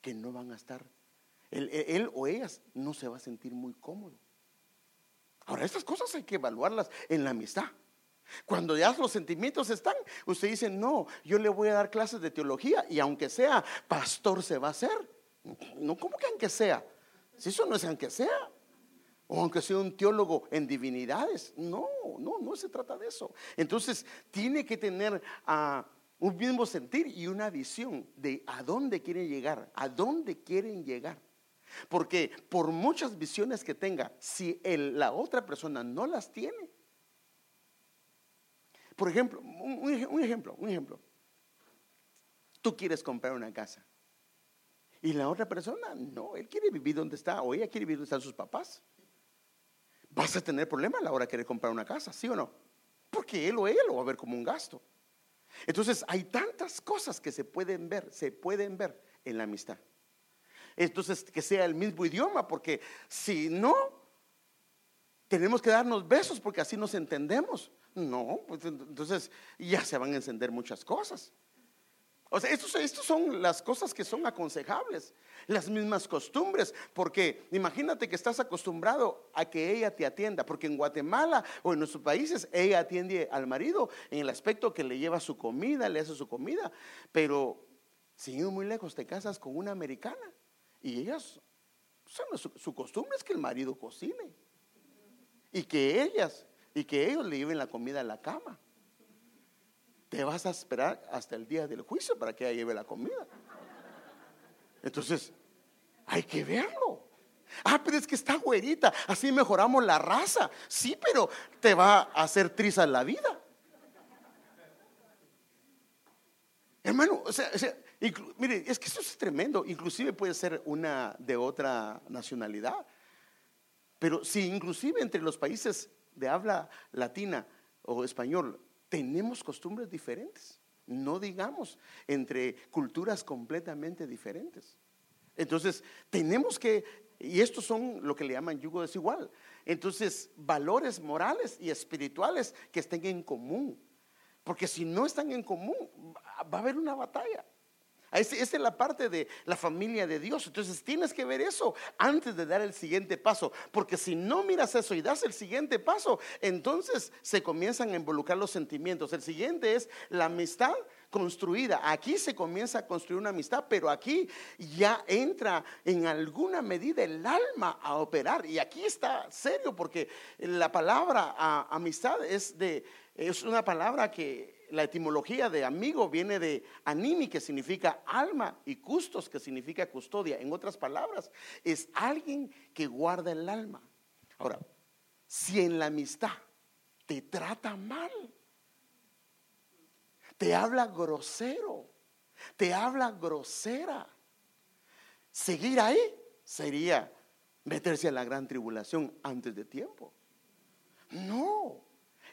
que no van a estar, él, o ellas no se va a sentir muy cómodo. Ahora, estas cosas hay que evaluarlas en la amistad. Cuando ya los sentimientos están, usted dice, no, yo le voy a dar clases de teología y aunque sea pastor se va a hacer. No, ¿cómo que aunque sea? Si eso no es aunque sea, o aunque sea un teólogo en divinidades. No, no, no se trata de eso. Entonces, tiene que tener ah, un mismo sentir y una visión de a dónde quieren llegar, a dónde quieren llegar. Porque por muchas visiones que tenga, si la otra persona no las tiene, por ejemplo, un ejemplo, un ejemplo. Tú quieres comprar una casa. Y la otra persona, no, él quiere vivir donde está o ella quiere vivir donde están sus papás vas a tener problemas a la hora de querer comprar una casa, ¿sí o no? Porque él o ella lo va a ver como un gasto. Entonces hay tantas cosas que se pueden ver, se pueden ver en la amistad. Entonces que sea el mismo idioma, porque si no, tenemos que darnos besos porque así nos entendemos. No, pues entonces ya se van a encender muchas cosas. O sea, estos, son las cosas que son aconsejables, las mismas costumbres, porque imagínate que estás acostumbrado a que ella te atienda, porque en Guatemala o en nuestros países ella atiende al marido en el aspecto que le lleva su comida, le hace su comida, pero sin ir muy lejos te casas con una americana y ellas, su, su costumbre es que el marido cocine y que ellas, y que ellos le lleven la comida a la cama. Te vas a esperar hasta el día del juicio para que ella lleve la comida. Entonces, hay que verlo. Ah, pero es que está güerita, así mejoramos la raza. Sí, pero te va a hacer triza la vida. Hermano, o sea, mire, es que eso es tremendo. Inclusive puede ser una de otra nacionalidad. Pero si inclusive entre los países de habla latina o español tenemos costumbres diferentes, no digamos entre culturas completamente diferentes. Entonces, tenemos que, y estos son lo que le llaman yugo desigual. Entonces, valores morales y espirituales que estén en común. Porque si no están en común, va a haber una batalla. Esa es la parte de la familia de Dios. Entonces tienes que ver eso antes de dar el siguiente paso. Porque si no miras eso y das el siguiente paso, entonces se comienzan a involucrar los sentimientos. El siguiente es la amistad construida. Aquí se comienza a construir una amistad, pero aquí ya entra en alguna medida el alma a operar. Y aquí está serio porque la palabra amistad es de es una palabra que la etimología de amigo viene de animi, que significa alma, y custos, que significa custodia. En otras palabras, es alguien que guarda el alma. Ahora, si en la amistad te trata mal, te habla grosero, te habla grosera, seguir ahí sería meterse a la gran tribulación antes de tiempo. No.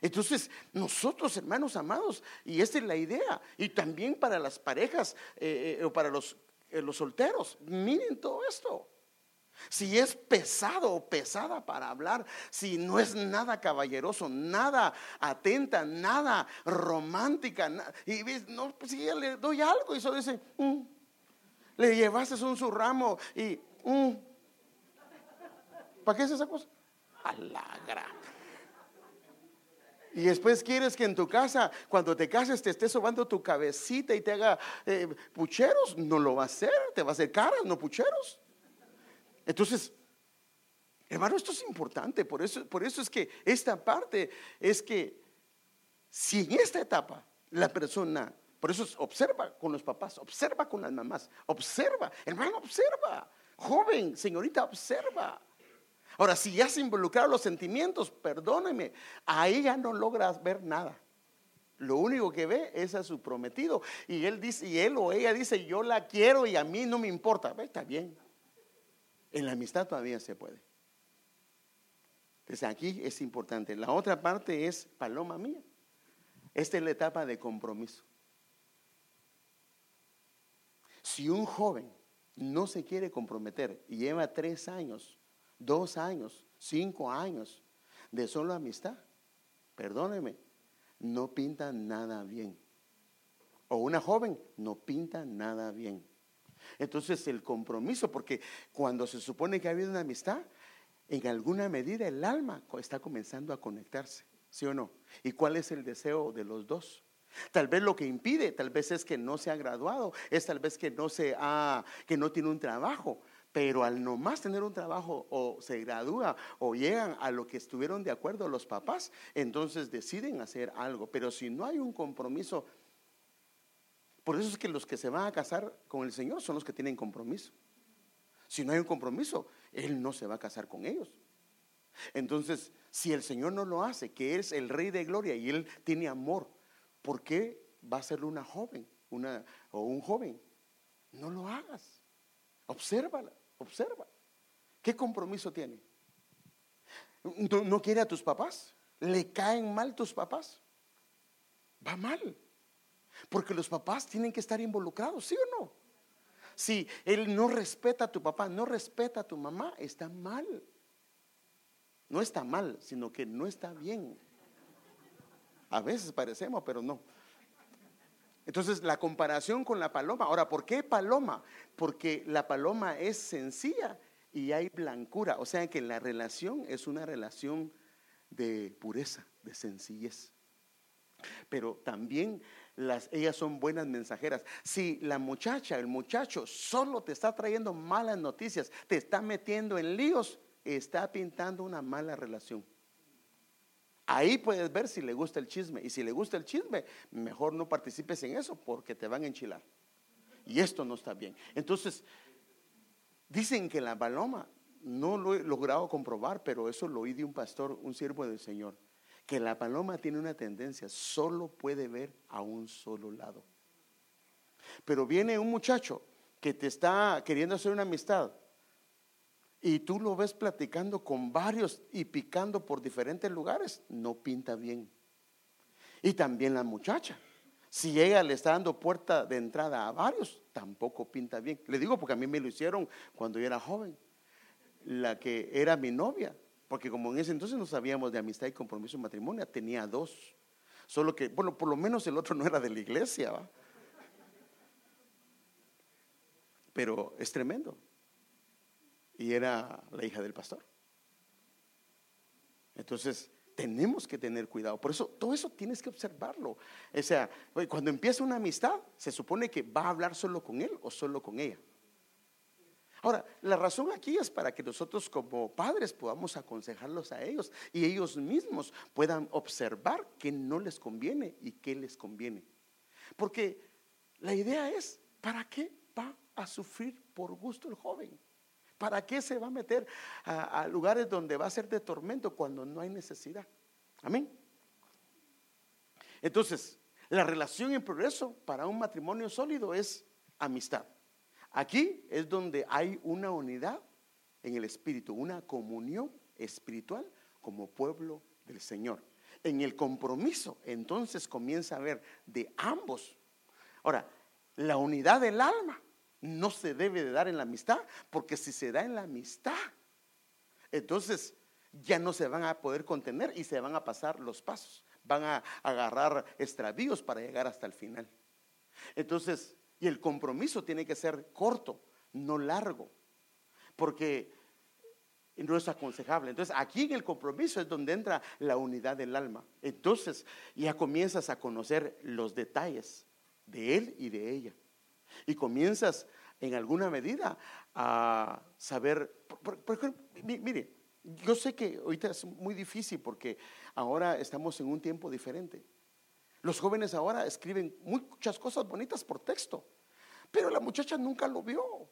Entonces, nosotros, hermanos amados, y esta es la idea, y también para las parejas eh, eh, o para los, eh, los solteros, miren todo esto. Si es pesado o pesada para hablar, si no es nada caballeroso, nada atenta, nada romántica, y ves, no, pues si le doy algo y eso dice, mm". le llevaste un su ramo y, mm". ¿para qué es esa cosa? A la y después quieres que en tu casa, cuando te cases, te esté sobando tu cabecita y te haga eh, pucheros. No lo va a hacer, te va a hacer caras, no pucheros. Entonces, hermano, esto es importante. Por eso, por eso es que esta parte es que si en esta etapa la persona, por eso observa con los papás, observa con las mamás, observa, hermano, observa. Joven, señorita, observa. Ahora, si ya se involucraron los sentimientos, perdóneme, a ella no logras ver nada. Lo único que ve es a su prometido. Y él dice, y él o ella dice, yo la quiero y a mí no me importa. Está bien. En la amistad todavía se puede. Entonces aquí es importante. La otra parte es paloma mía. Esta es la etapa de compromiso. Si un joven no se quiere comprometer y lleva tres años dos años, cinco años de solo amistad, perdóneme, no pinta nada bien. O una joven no pinta nada bien. Entonces el compromiso, porque cuando se supone que ha habido una amistad, en alguna medida el alma está comenzando a conectarse, ¿sí o no? ¿Y cuál es el deseo de los dos? Tal vez lo que impide, tal vez es que no se ha graduado, es tal vez que no se ha, que no tiene un trabajo, pero al no más tener un trabajo o se gradúa o llegan a lo que estuvieron de acuerdo los papás, entonces deciden hacer algo. Pero si no hay un compromiso, por eso es que los que se van a casar con el Señor son los que tienen compromiso. Si no hay un compromiso, Él no se va a casar con ellos. Entonces, si el Señor no lo hace, que es el Rey de Gloria y Él tiene amor, ¿por qué va a ser una joven una, o un joven? No lo hagas. Obsérvala. Observa. ¿Qué compromiso tiene? ¿No, quiere a tus papás? ¿Le caen mal tus papás? Va mal. Porque los papás tienen que estar involucrados, ¿sí o no? Si él no respeta a tu papá, no respeta a tu mamá, está mal. No está mal, sino que no está bien. A veces parecemos, pero no. Entonces, la comparación con la paloma. Ahora, ¿por qué paloma? Porque la paloma es sencilla y hay blancura. O sea que la relación es una relación de pureza, de sencillez. Pero también las, ellas son buenas mensajeras. Si la muchacha, el muchacho solo te está trayendo malas noticias, te está metiendo en líos, está pintando una mala relación. Ahí puedes ver si le gusta el chisme. Y si le gusta el chisme, mejor no participes en eso porque te van a enchilar. Y esto no está bien. Entonces, dicen que la paloma, no lo he logrado comprobar, pero eso lo oí de un pastor, un siervo del Señor, que la paloma tiene una tendencia, solo puede ver a un solo lado. Pero viene un muchacho que te está queriendo hacer una amistad y tú lo ves platicando con varios y picando por diferentes lugares, no pinta bien. Y también la muchacha. Si ella le está dando puerta de entrada a varios, tampoco pinta bien. Le digo porque a mí me lo hicieron cuando yo era joven. La que era mi novia, porque como en ese entonces no sabíamos de amistad y compromiso en matrimonio, tenía dos. Solo que, bueno, por lo menos el otro no era de la iglesia, ¿va? Pero es tremendo y era la hija del pastor. Entonces, tenemos que tener cuidado. Por eso, todo eso tienes que observarlo. O sea, cuando empieza una amistad, se supone que va a hablar solo con él o solo con ella. Ahora, la razón aquí es para que nosotros como padres podamos aconsejarlos a ellos y ellos mismos puedan observar qué no les conviene y qué les conviene. Porque la idea es, ¿para qué va a sufrir por gusto el joven? ¿Para qué se va a meter a, lugares donde va a ser de tormento cuando no hay necesidad? Amén. Entonces, la relación en progreso para un matrimonio sólido es amistad. Aquí es donde hay una unidad en el espíritu, una comunión espiritual como pueblo del Señor. En el compromiso, entonces comienza a haber de ambos. Ahora, la unidad del alma no se debe de dar en la amistad, porque si se da en la amistad, entonces ya no se van a poder contener y se van a pasar los pasos, van a agarrar extravíos para llegar hasta el final. Entonces, y el compromiso tiene que ser corto, no largo, porque no es aconsejable. Entonces, aquí en el compromiso es donde entra la unidad del alma. Entonces, ya comienzas a conocer los detalles de él y de ella y comienzas en alguna medida a saber, por, ejemplo, mire, yo sé que ahorita es muy difícil porque ahora estamos en un tiempo diferente. Los jóvenes ahora escriben muchas cosas bonitas por texto, pero la muchacha nunca lo vio.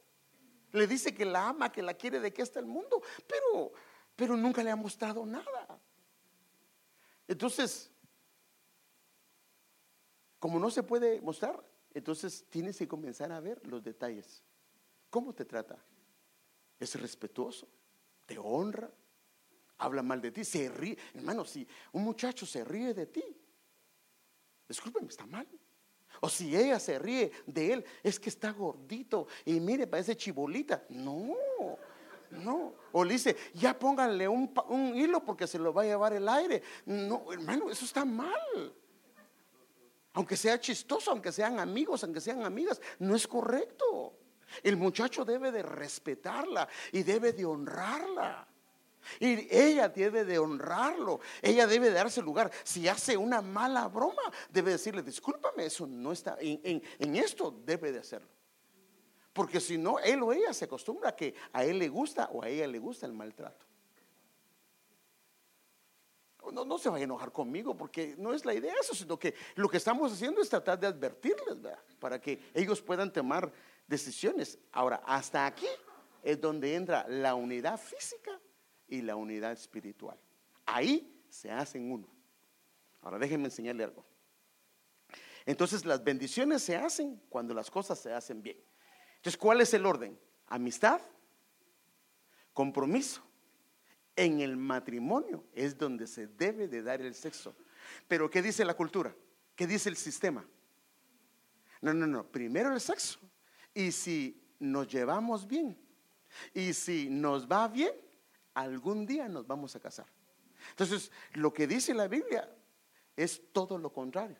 Le dice que la ama, que la quiere, de que está el mundo, pero, pero nunca le ha mostrado nada. Entonces, como no se puede mostrar, entonces tienes que comenzar a ver los detalles. ¿Cómo te trata? ¿Es respetuoso? ¿Te honra? ¿Habla mal de ti? ¿Se ríe? Hermano, si un muchacho se ríe de ti, discúlpeme, está mal. O si ella se ríe de él, es que está gordito y mire, parece chibolita. No, no. O le dice, ya pónganle un, un hilo porque se lo va a llevar el aire. No, hermano, eso está mal. Aunque sea chistoso, aunque sean amigos, aunque sean amigas, no es correcto. El muchacho debe de respetarla y debe de honrarla. Y ella debe de honrarlo, ella debe de darse lugar. Si hace una mala broma, debe decirle, discúlpame, eso no está, en, esto debe de hacerlo. Porque si no, él o ella se acostumbra a que a él le gusta o a ella le gusta el maltrato. No, se vaya a enojar conmigo porque no es la idea eso, sino que lo que estamos haciendo es tratar de advertirles, Para que ellos puedan tomar decisiones. Ahora, hasta aquí es donde entra la unidad física y la unidad espiritual. Ahí se hacen uno. Ahora déjenme enseñarle algo. Entonces las bendiciones se hacen cuando las cosas se hacen bien. Entonces, ¿cuál es el orden? Amistad, compromiso, en el matrimonio es donde se debe de dar el sexo. Pero ¿qué dice la cultura? ¿Qué dice el sistema? No, no, no. Primero el sexo. Y si nos llevamos bien y si nos va bien, algún día nos vamos a casar. Entonces, lo que dice la Biblia es todo lo contrario.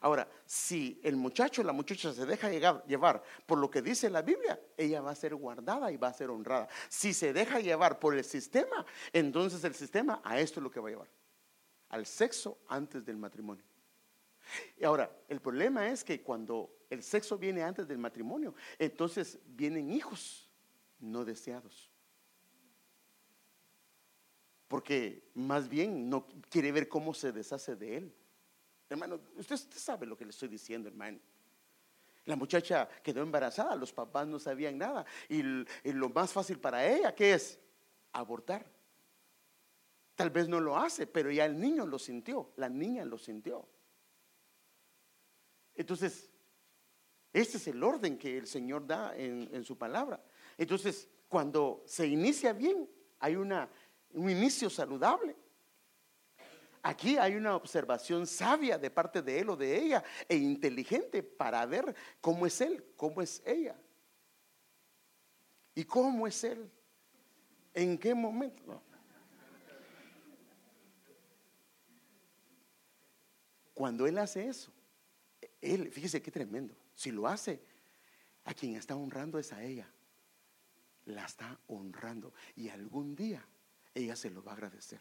Ahora, si el muchacho o la muchacha se deja llevar por lo que dice la Biblia, ella va a ser guardada y va a ser honrada. Si se deja llevar por el sistema, entonces el sistema a esto es lo que va a llevar, al sexo antes del matrimonio. Y ahora, el problema es que cuando el sexo viene antes del matrimonio, entonces vienen hijos no deseados. porque más bien no quiere ver cómo se deshace de él. Hermano, usted, sabe lo que le estoy diciendo, hermano. La muchacha quedó embarazada, los papás no sabían nada. Y, lo más fácil para ella, ¿qué es? Abortar. Tal vez no lo hace, pero ya el niño lo sintió, la niña lo sintió. Entonces, este es el orden que el Señor da en, su palabra. Entonces, cuando se inicia bien, hay un inicio saludable. Aquí hay una observación sabia de parte de él o de ella e inteligente para ver cómo es él, cómo es ella. ¿Y cómo es él? ¿En qué momento? Cuando él hace eso, él, fíjese qué tremendo. Si lo hace, a quien está honrando es a ella. La está honrando. Y algún día ella se lo va a agradecer.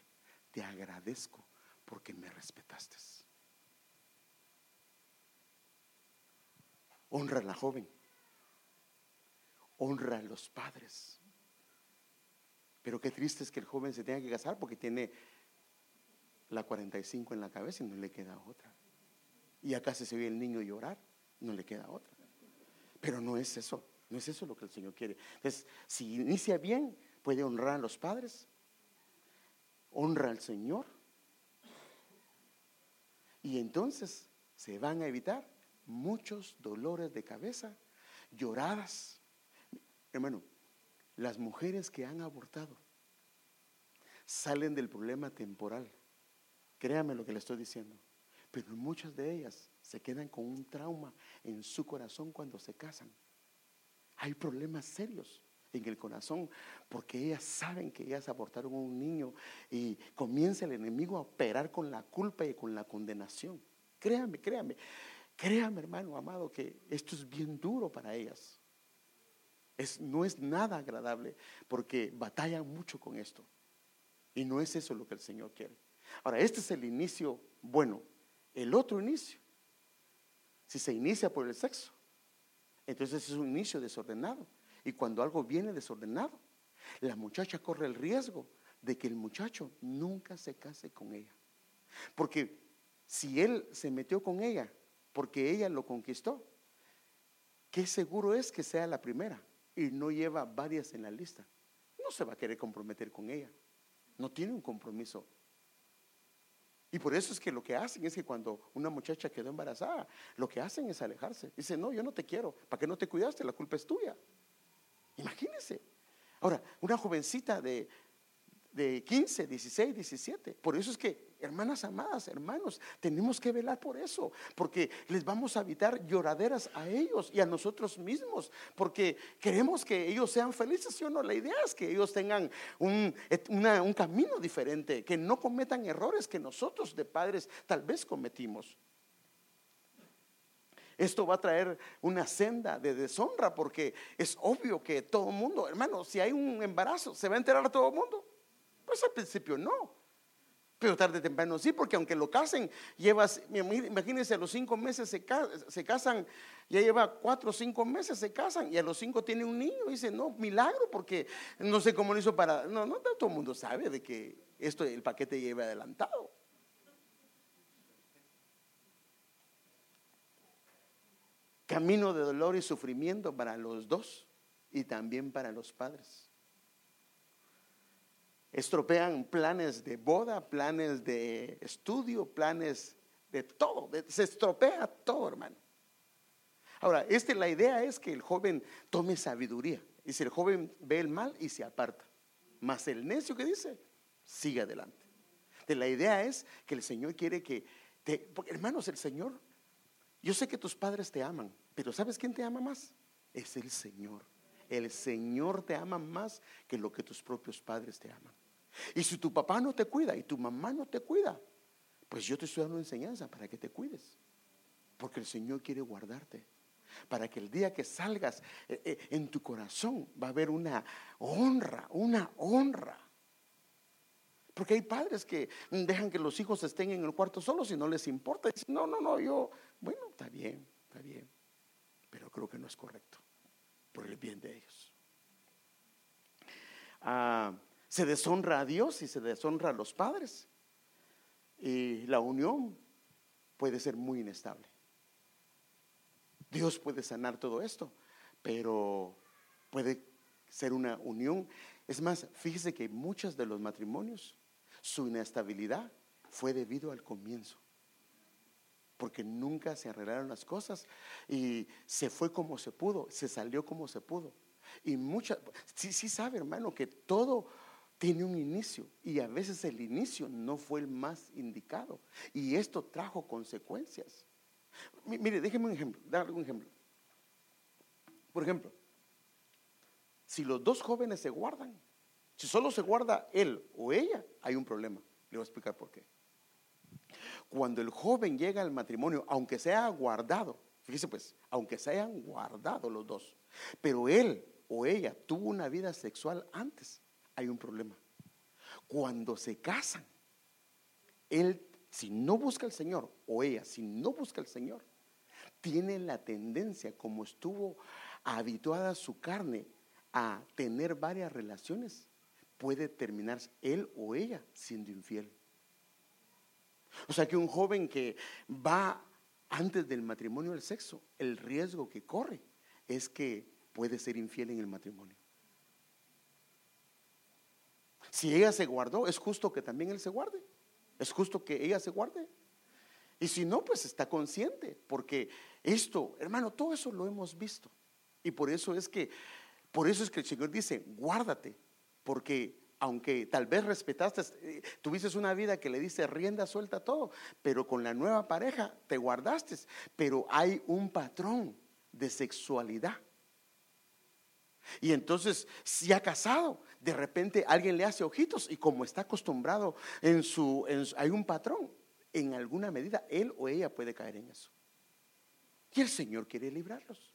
Te agradezco porque me respetaste. Honra a la joven. Honra a los padres. Pero qué triste es que el joven se tenga que casar porque tiene la 45 en la cabeza y no le queda otra. Y acá se ve el niño llorar no le queda otra. Pero no es eso, no es eso lo que el Señor quiere. Entonces, si inicia bien, puede honrar a los padres, honra al Señor, y entonces se van a evitar muchos dolores de cabeza, lloradas. Hermano, las mujeres que han abortado salen del problema temporal. Créame lo que le estoy diciendo. Pero muchas de ellas se quedan con un trauma en su corazón cuando se casan. Hay problemas serios en el corazón porque ellas saben que ellas abortaron a un niño y comienza el enemigo a operar con la culpa y con la condenación. Créame, créame, créame hermano amado que esto es bien duro para ellas. Es, no es nada agradable porque batallan mucho con esto. Y no es eso lo que el Señor quiere. Ahora, este es el inicio bueno. El otro inicio si se inicia por el sexo, entonces es un inicio desordenado. Y cuando algo viene desordenado, la muchacha corre el riesgo de que el muchacho nunca se case con ella. Porque si él se metió con ella porque ella lo conquistó, qué seguro es que sea la primera y no lleva varias en la lista. No se va a querer comprometer con ella. No tiene un compromiso y por eso es que lo que hacen es que cuando una muchacha quedó embarazada, lo que hacen es alejarse. Dice, no, yo no te quiero. ¿Para qué no te cuidaste? La culpa es tuya. Imagínense. Ahora, una jovencita de, de 15, 16, 17. Por eso es que, hermanas amadas, hermanos, tenemos que velar por eso, porque les vamos a evitar lloraderas a ellos y a nosotros mismos, porque queremos que ellos sean felices, ¿sí o no? La idea es que ellos tengan un, un camino diferente, que no cometan errores que nosotros de padres tal vez cometimos. Esto va a traer una senda de deshonra porque es obvio que todo el mundo, hermano, si hay un embarazo, se va a enterar a todo el mundo. Pues al principio no. Pero tarde o temprano sí, porque aunque lo casen, llevas, imagínense, a los cinco meses se, casan, ya lleva cuatro o cinco meses se casan y a los cinco tiene un niño. Y dice, no, milagro, porque no sé cómo lo hizo para. No, no todo el mundo sabe de que esto, el paquete lleva adelantado. Camino de dolor y sufrimiento para los dos y también para los padres estropean planes de boda, planes de estudio, planes de todo. se estropea todo, hermano. Ahora, este, la idea es que el joven tome sabiduría. Y si el joven ve el mal y se aparta. Más el necio que dice, sigue adelante. De la idea es que el Señor quiere que, te, hermanos, el Señor, yo sé que tus padres te aman, pero ¿sabes quién te ama más? Es el Señor. El Señor te ama más que lo que tus propios padres te aman. Y si tu papá no te cuida y tu mamá no te cuida, pues yo te estoy dando enseñanza para que te cuides. Porque el Señor quiere guardarte. Para que el día que salgas eh, eh, en tu corazón va a haber una honra, una honra. Porque hay padres que dejan que los hijos estén en el cuarto solos y no les importa. Dicen, no, no, no, yo, bueno, está bien, está bien. Creo que no es correcto por el bien de ellos. Ah, Se deshonra a Dios y se deshonra a los padres. Y la unión puede ser muy inestable. Dios puede sanar todo esto, pero puede ser una unión. Es más, fíjese que muchos de los matrimonios, su inestabilidad fue debido al comienzo. Porque nunca se arreglaron las cosas y se fue como se pudo, se salió como se pudo. Y muchas, sí, sí sabe hermano que todo tiene un inicio y a veces el inicio no fue el más indicado y esto trajo consecuencias. Mire, déjeme un ejemplo, darle un ejemplo. Por ejemplo, si los dos jóvenes se guardan, si solo se guarda él o ella, hay un problema. Le voy a explicar por qué. Cuando el joven llega al matrimonio, aunque sea guardado, fíjese pues, aunque se hayan guardado los dos, pero él o ella tuvo una vida sexual antes, hay un problema. Cuando se casan, él, si no busca al Señor, o ella, si no busca al Señor, tiene la tendencia, como estuvo habituada su carne a tener varias relaciones, puede terminar él o ella siendo infiel. O sea que un joven que va antes del matrimonio al sexo, el riesgo que corre es que puede ser infiel en el matrimonio. Si ella se guardó, es justo que también él se guarde. Es justo que ella se guarde. Y si no, pues está consciente, porque esto, hermano, todo eso lo hemos visto. Y por eso es que, por eso es que el Señor dice, guárdate, porque aunque tal vez respetaste, eh, tuviste una vida que le dice rienda suelta todo, pero con la nueva pareja te guardaste, pero hay un patrón de sexualidad. Y entonces, si ha casado, de repente alguien le hace ojitos y como está acostumbrado en su, hay un patrón, en alguna medida él o ella puede caer en eso. Y el Señor quiere librarlos.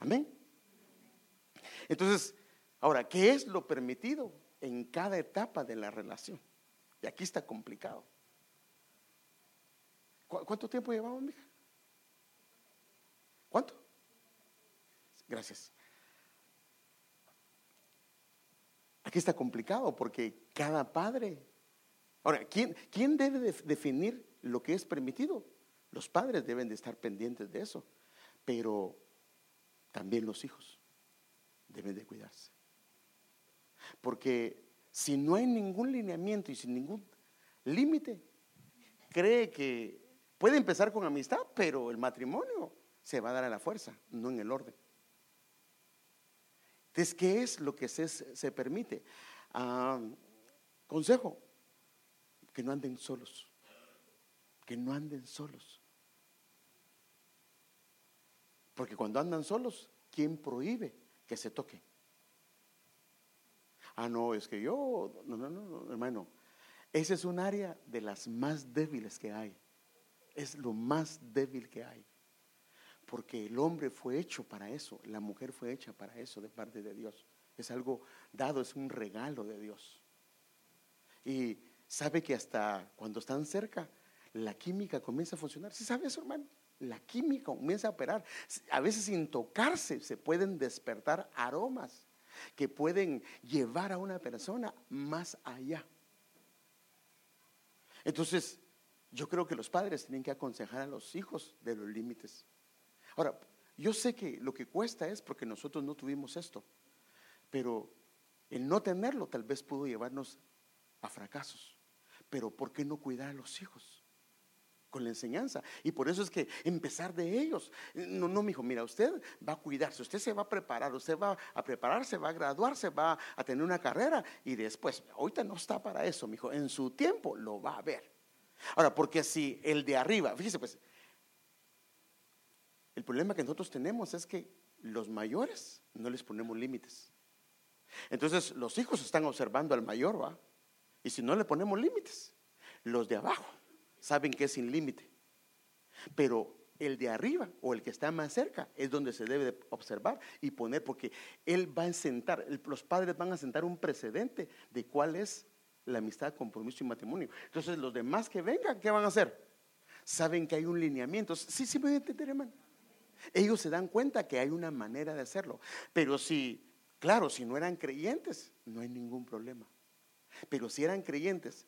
Amén. Entonces, ahora, ¿qué es lo permitido en cada etapa de la relación? Y aquí está complicado. ¿Cuánto tiempo llevamos, mija? ¿Cuánto? Gracias. Aquí está complicado porque cada padre. Ahora, ¿quién, quién debe definir lo que es permitido? Los padres deben de estar pendientes de eso, pero también los hijos deben de cuidarse. Porque si no hay ningún lineamiento y sin ningún límite, cree que puede empezar con amistad, pero el matrimonio se va a dar a la fuerza, no en el orden. Entonces, ¿qué es lo que se, permite? Ah, consejo, que no anden solos, que no anden solos. Porque cuando andan solos, ¿quién prohíbe que se toque? Ah, no, es que yo, no, no, no, hermano, esa es un área de las más débiles que hay. Es lo más débil que hay porque el hombre fue hecho para eso, la mujer fue hecha para eso de parte de Dios. Es algo dado, es un regalo de Dios. Y sabe que hasta cuando están cerca, la química comienza a funcionar. ¿Sí sabe eso, hermano? La química comienza a operar. A veces sin tocarse se pueden despertar aromas que pueden llevar a una persona más allá. Entonces, yo creo que los padres tienen que aconsejar a los hijos de los límites. Ahora, yo sé que lo que cuesta es porque nosotros no tuvimos esto, pero el no tenerlo tal vez pudo llevarnos a fracasos. Pero ¿por qué no cuidar a los hijos? Con la enseñanza. Y por eso es que empezar de ellos. No, no, mi hijo, mira, usted va a cuidarse, usted se va a preparar, usted va a prepararse, va a graduarse, va a tener una carrera y después, ahorita no está para eso, mi hijo, en su tiempo lo va a ver. Ahora, porque si el de arriba, fíjese pues, el problema que nosotros tenemos es que los mayores no les ponemos límites. Entonces los hijos están observando al mayor, ¿va? Y si no le ponemos límites, los de abajo saben que es sin límite. Pero el de arriba o el que está más cerca es donde se debe observar y poner, porque él va a sentar, los padres van a sentar un precedente de cuál es la amistad, compromiso y matrimonio. Entonces los demás que vengan, ¿qué van a hacer? Saben que hay un lineamiento. Sí, sí, me entender, hermano. Ellos se dan cuenta que hay una manera de hacerlo. Pero si Claro, si no eran creyentes, no hay ningún problema. Pero si eran creyentes,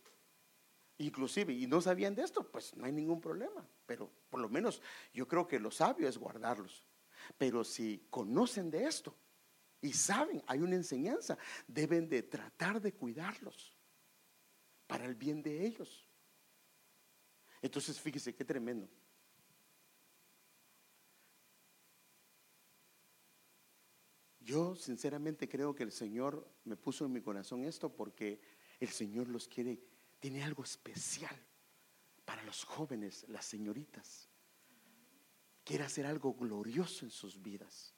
inclusive, y no sabían de esto, pues no hay ningún problema. Pero por lo menos yo creo que lo sabio es guardarlos. Pero si conocen de esto y saben, hay una enseñanza, deben de tratar de cuidarlos para el bien de ellos. Entonces, fíjese qué tremendo. Yo sinceramente creo que el Señor me puso en mi corazón esto porque el Señor los quiere, tiene algo especial para los jóvenes, las señoritas. Quiere hacer algo glorioso en sus vidas.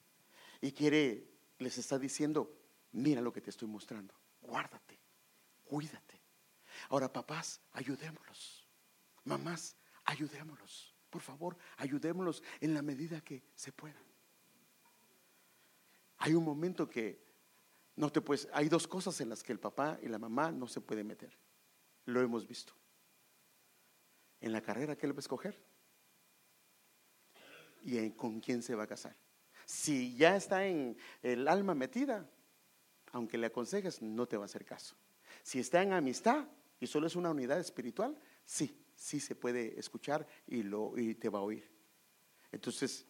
Y quiere, les está diciendo, mira lo que te estoy mostrando, guárdate, cuídate. Ahora, papás, ayudémoslos. Mamás, ayudémoslos. Por favor, ayudémoslos en la medida que se pueda. Hay un momento que no te puedes, hay dos cosas en las que el papá y la mamá no se pueden meter. Lo hemos visto. En la carrera que él va a escoger y con quién se va a casar. Si ya está en el alma metida, aunque le aconsejes, no te va a hacer caso. Si está en amistad y solo es una unidad espiritual, sí, sí se puede escuchar y, lo, y te va a oír. Entonces,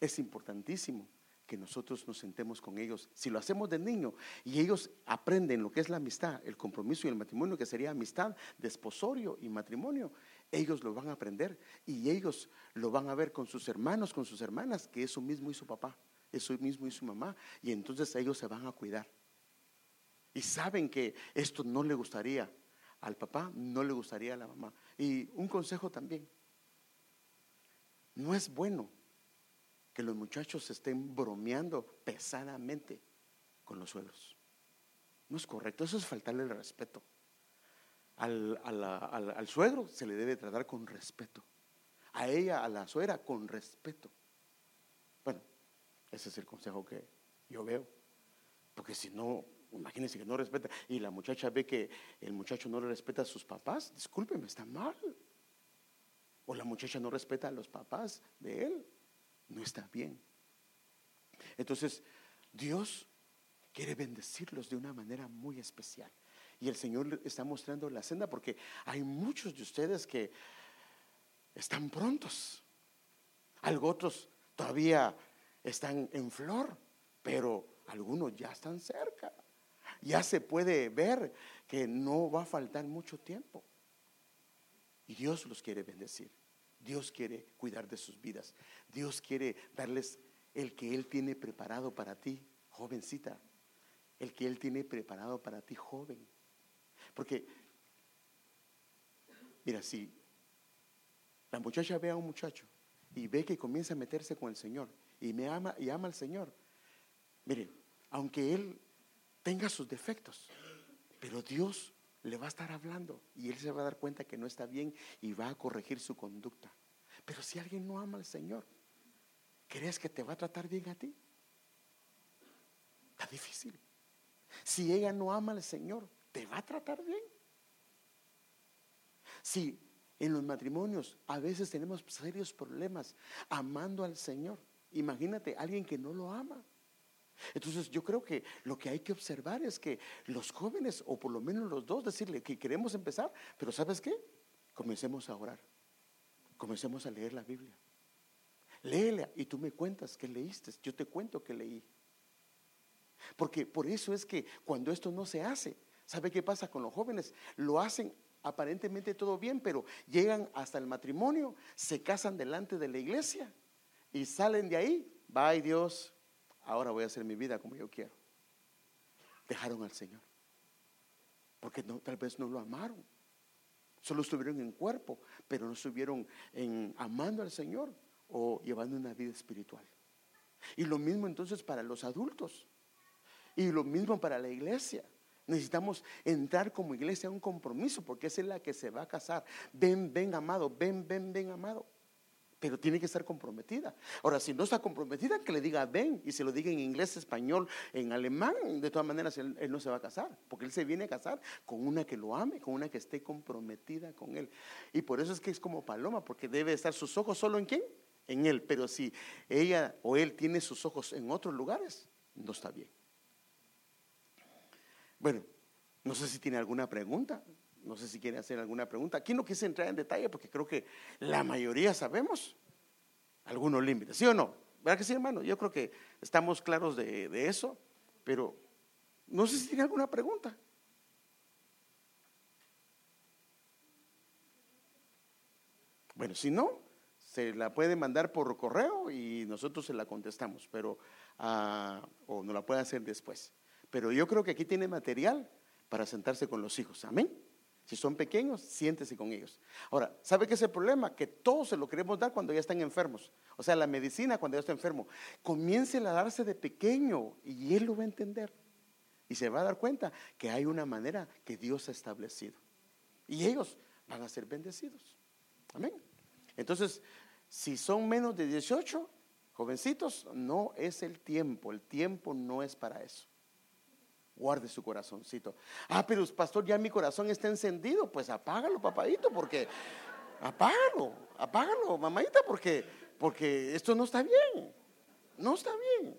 es importantísimo que nosotros nos sentemos con ellos. Si lo hacemos de niño y ellos aprenden lo que es la amistad, el compromiso y el matrimonio, que sería amistad, desposorio y matrimonio, ellos lo van a aprender y ellos lo van a ver con sus hermanos, con sus hermanas, que eso mismo hizo papá, eso mismo hizo mamá, y entonces ellos se van a cuidar. Y saben que esto no le gustaría al papá, no le gustaría a la mamá. Y un consejo también, no es bueno que los muchachos estén bromeando pesadamente con los suelos. No es correcto, eso es faltarle el respeto. Al, al, suegro se le debe tratar con respeto. A ella, a la suegra, con respeto. Bueno, ese es el consejo que yo veo. Porque si no, imagínense que no respeta y la muchacha ve que el muchacho no le respeta a sus papás, discúlpeme, está mal. O la muchacha no respeta a los papás de él, no está bien. Entonces, Dios quiere bendecirlos de una manera muy especial. Y el Señor está mostrando la senda porque hay muchos de ustedes que están prontos. Algo otros todavía están en flor, pero algunos ya están cerca. Ya se puede ver que no va a faltar mucho tiempo. Y Dios los quiere bendecir. Dios quiere cuidar de sus vidas. Dios quiere darles el que Él tiene preparado para ti, jovencita. El que Él tiene preparado para ti, joven. Porque, mira, si la muchacha ve a un muchacho y ve que comienza a meterse con el Señor y me ama y ama al Señor, mire, aunque Él tenga sus defectos, pero Dios le va a estar hablando y él se va a dar cuenta que no está bien y va a corregir su conducta. Pero si alguien no ama al Señor, ¿crees que te va a tratar bien a ti? Está difícil. Si ella no ama al Señor, ¿te va a tratar bien? Si en los matrimonios a veces tenemos serios problemas amando al Señor, imagínate alguien que no lo ama. Entonces yo creo que lo que hay que observar es que los jóvenes, o por lo menos los dos, decirle que queremos empezar, pero ¿sabes qué? Comencemos a orar, comencemos a leer la Biblia. Léela y tú me cuentas que leíste, yo te cuento que leí. Porque por eso es que cuando esto no se hace, ¿sabe qué pasa con los jóvenes? Lo hacen aparentemente todo bien, pero llegan hasta el matrimonio, se casan delante de la iglesia y salen de ahí. Bye Dios, ahora voy a hacer mi vida como yo quiero. Dejaron al Señor. Porque tal vez no lo amaron. Solo estuvieron en cuerpo, pero no estuvieron en amando al Señor o llevando una vida espiritual. Y lo mismo entonces para los adultos. Y lo mismo para la iglesia. Necesitamos entrar como iglesia a un compromiso porque esa es la que se va a casar. Ven, ven amado, ven, ven, ven amado pero tiene que estar comprometida. Ahora, si no está comprometida, que le diga ven y se lo diga en inglés, español, en alemán, de todas maneras él, no se va a casar, porque él se viene a casar con una que lo ame, con una que esté comprometida con él. Y por eso es que es como paloma, porque debe estar sus ojos solo en quién? En él. Pero si ella o él tiene sus ojos en otros lugares, no está bien. Bueno, no sé si tiene alguna pregunta. No sé si quiere hacer alguna pregunta. Aquí no quise entrar en detalle porque creo que la mayoría sabemos algunos límites, ¿sí o no? ¿Verdad que sí, hermano? Yo creo que estamos claros de, de eso, pero no sé si tiene alguna pregunta. Bueno, si no, se la puede mandar por correo y nosotros se la contestamos, pero ah, o no la puede hacer después. Pero yo creo que aquí tiene material para sentarse con los hijos. Amén. Si son pequeños, siéntese con ellos. Ahora, ¿sabe qué es el problema? Que todos se lo queremos dar cuando ya están enfermos. O sea, la medicina cuando ya está enfermo. Comience a darse de pequeño y él lo va a entender. Y se va a dar cuenta que hay una manera que Dios ha establecido. Y ellos van a ser bendecidos. Amén. Entonces, si son menos de 18, jovencitos, no es el tiempo. El tiempo no es para eso. Guarde su corazoncito. Ah, pero pastor, ya mi corazón está encendido. Pues apágalo, papadito, porque apágalo, apágalo, mamadita, porque, porque esto no está bien. No está bien.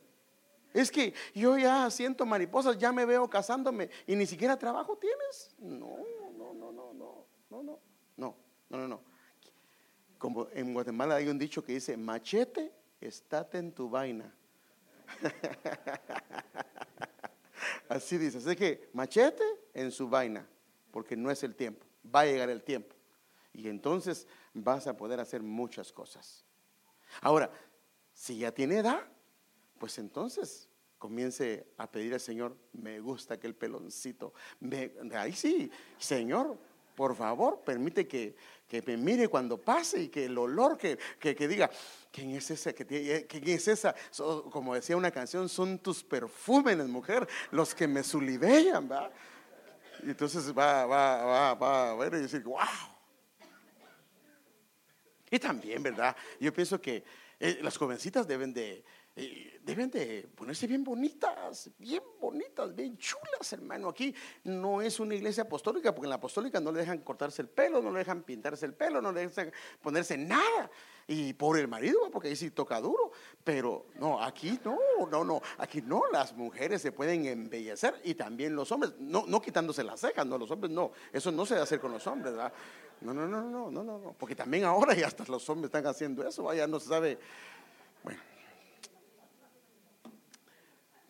Es que yo ya siento mariposas, ya me veo casándome y ni siquiera trabajo tienes. No, no, no, no, no, no, no, no, no, no. Como en Guatemala hay un dicho que dice, machete, estate en tu vaina. Así dice, así que machete en su vaina, porque no es el tiempo, va a llegar el tiempo. Y entonces vas a poder hacer muchas cosas. Ahora, si ya tiene edad, pues entonces comience a pedir al Señor, me gusta aquel peloncito. Me, ahí sí, Señor, por favor, permite que, me mire cuando pase y que el olor que, diga, ¿quién es esa? ¿Quién es esa? como decía una canción, son tus perfúmenes, mujer, los que me sulibellan, ¿va? Y entonces va, va, va, va a y decir, wow. Y también, ¿verdad? Yo pienso que eh, las jovencitas deben de, eh, deben de ponerse bien bonitas, bien bonitas, bien chulas, hermano. Aquí no es una iglesia apostólica, porque en la apostólica no le dejan cortarse el pelo, no le dejan pintarse el pelo, no le dejan ponerse nada. Y por el marido, porque ahí sí toca duro. Pero no, aquí no, no, no, aquí no, las mujeres se pueden embellecer y también los hombres, no, no quitándose las cejas, no, los hombres no, eso no se debe hacer con los hombres, ¿verdad? No, no, no, no, no, no, no, porque también ahora ya hasta los hombres están haciendo eso, ya no se sabe.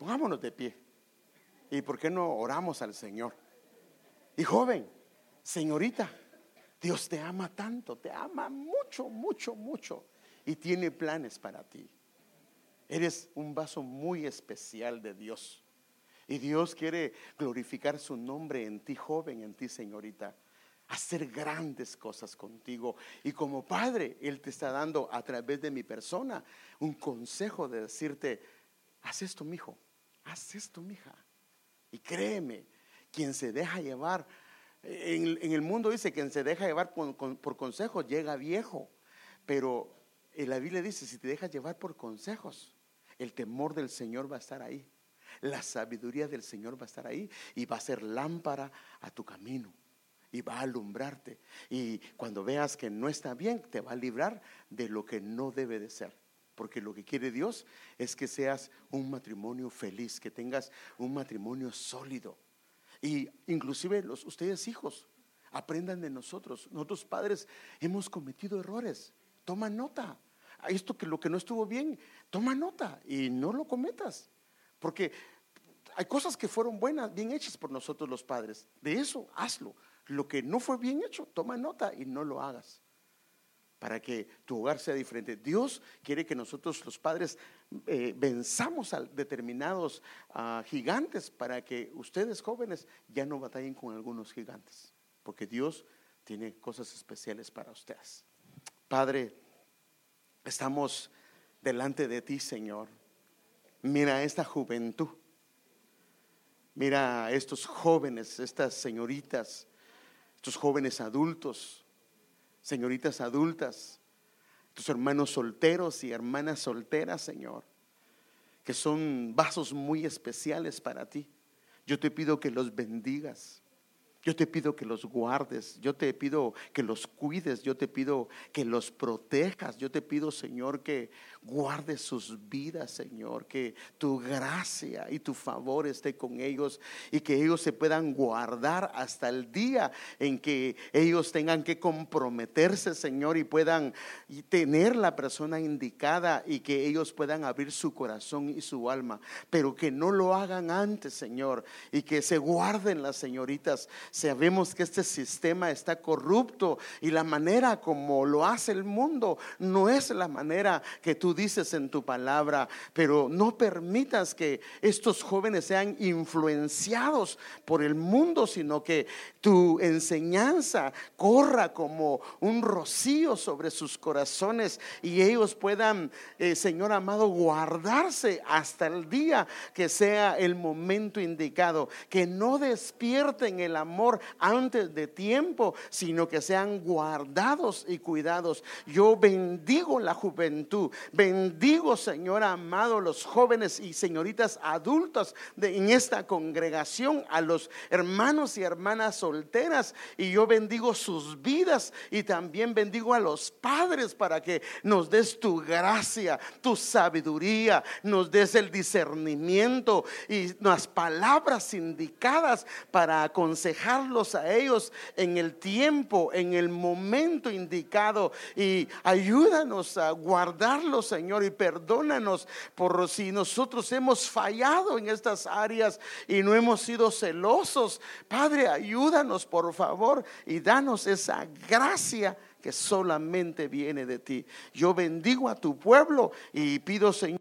Pongámonos de pie. ¿Y por qué no oramos al Señor? Y joven, señorita, Dios te ama tanto, te ama mucho, mucho, mucho. Y tiene planes para ti. Eres un vaso muy especial de Dios. Y Dios quiere glorificar su nombre en ti, joven, en ti, señorita. Hacer grandes cosas contigo. Y como padre, Él te está dando a través de mi persona un consejo de decirte, haz esto, mi hijo haz esto, mija. Y créeme, quien se deja llevar, en, el mundo dice, quien se deja llevar por, consejos llega viejo. Pero en la Biblia dice, si te dejas llevar por consejos, el temor del Señor va a estar ahí. La sabiduría del Señor va a estar ahí y va a ser lámpara a tu camino y va a alumbrarte. Y cuando veas que no está bien, te va a librar de lo que no debe de ser porque lo que quiere Dios es que seas un matrimonio feliz, que tengas un matrimonio sólido. Y inclusive los, ustedes hijos, aprendan de nosotros. Nosotros padres hemos cometido errores. Toma nota. Esto que lo que no estuvo bien, toma nota y no lo cometas. Porque hay cosas que fueron buenas, bien hechas por nosotros los padres. De eso hazlo. Lo que no fue bien hecho, toma nota y no lo hagas para que tu hogar sea diferente. Dios quiere que nosotros los padres eh, venzamos a determinados ah, gigantes para que ustedes jóvenes ya no batallen con algunos gigantes, porque Dios tiene cosas especiales para ustedes. Padre, estamos delante de ti, Señor. Mira esta juventud. Mira estos jóvenes, estas señoritas, estos jóvenes adultos señoritas adultas, tus hermanos solteros y hermanas solteras, Señor, que son vasos muy especiales para ti. Yo te pido que los bendigas, Yo te pido que los guardes, yo te pido que los cuides, yo te pido que los protejas, yo te pido, Señor, que guardes sus vidas, Señor, que tu gracia y tu favor esté con ellos y que ellos se puedan guardar hasta el día en que ellos tengan que comprometerse, Señor, y puedan tener la persona indicada y que ellos puedan abrir su corazón y su alma, pero que no lo hagan antes, Señor, y que se guarden las señoritas. Sabemos que este sistema está corrupto y la manera como lo hace el mundo no es la manera que tú dices en tu palabra, pero no permitas que estos jóvenes sean influenciados por el mundo, sino que tu enseñanza corra como un rocío sobre sus corazones y ellos puedan, eh, Señor amado, guardarse hasta el día que sea el momento indicado, que no despierten el amor antes de tiempo, sino que sean guardados y cuidados. Yo bendigo la juventud, Señor amado, los jóvenes y señoritas adultas de, en esta congregación, a los hermanos y hermanas solteras, y yo bendigo sus vidas y también bendigo a los padres para que nos des tu gracia, tu sabiduría, nos des el discernimiento y las palabras indicadas para aconsejar a ellos en el tiempo, en el momento indicado. Y ayúdanos a guardarlos, Señor, y perdónanos por si nosotros hemos fallado en estas áreas y no hemos sido celosos. Padre, ayúdanos, por favor, y danos esa gracia que solamente viene de ti. Yo bendigo a tu pueblo y pido, Señor,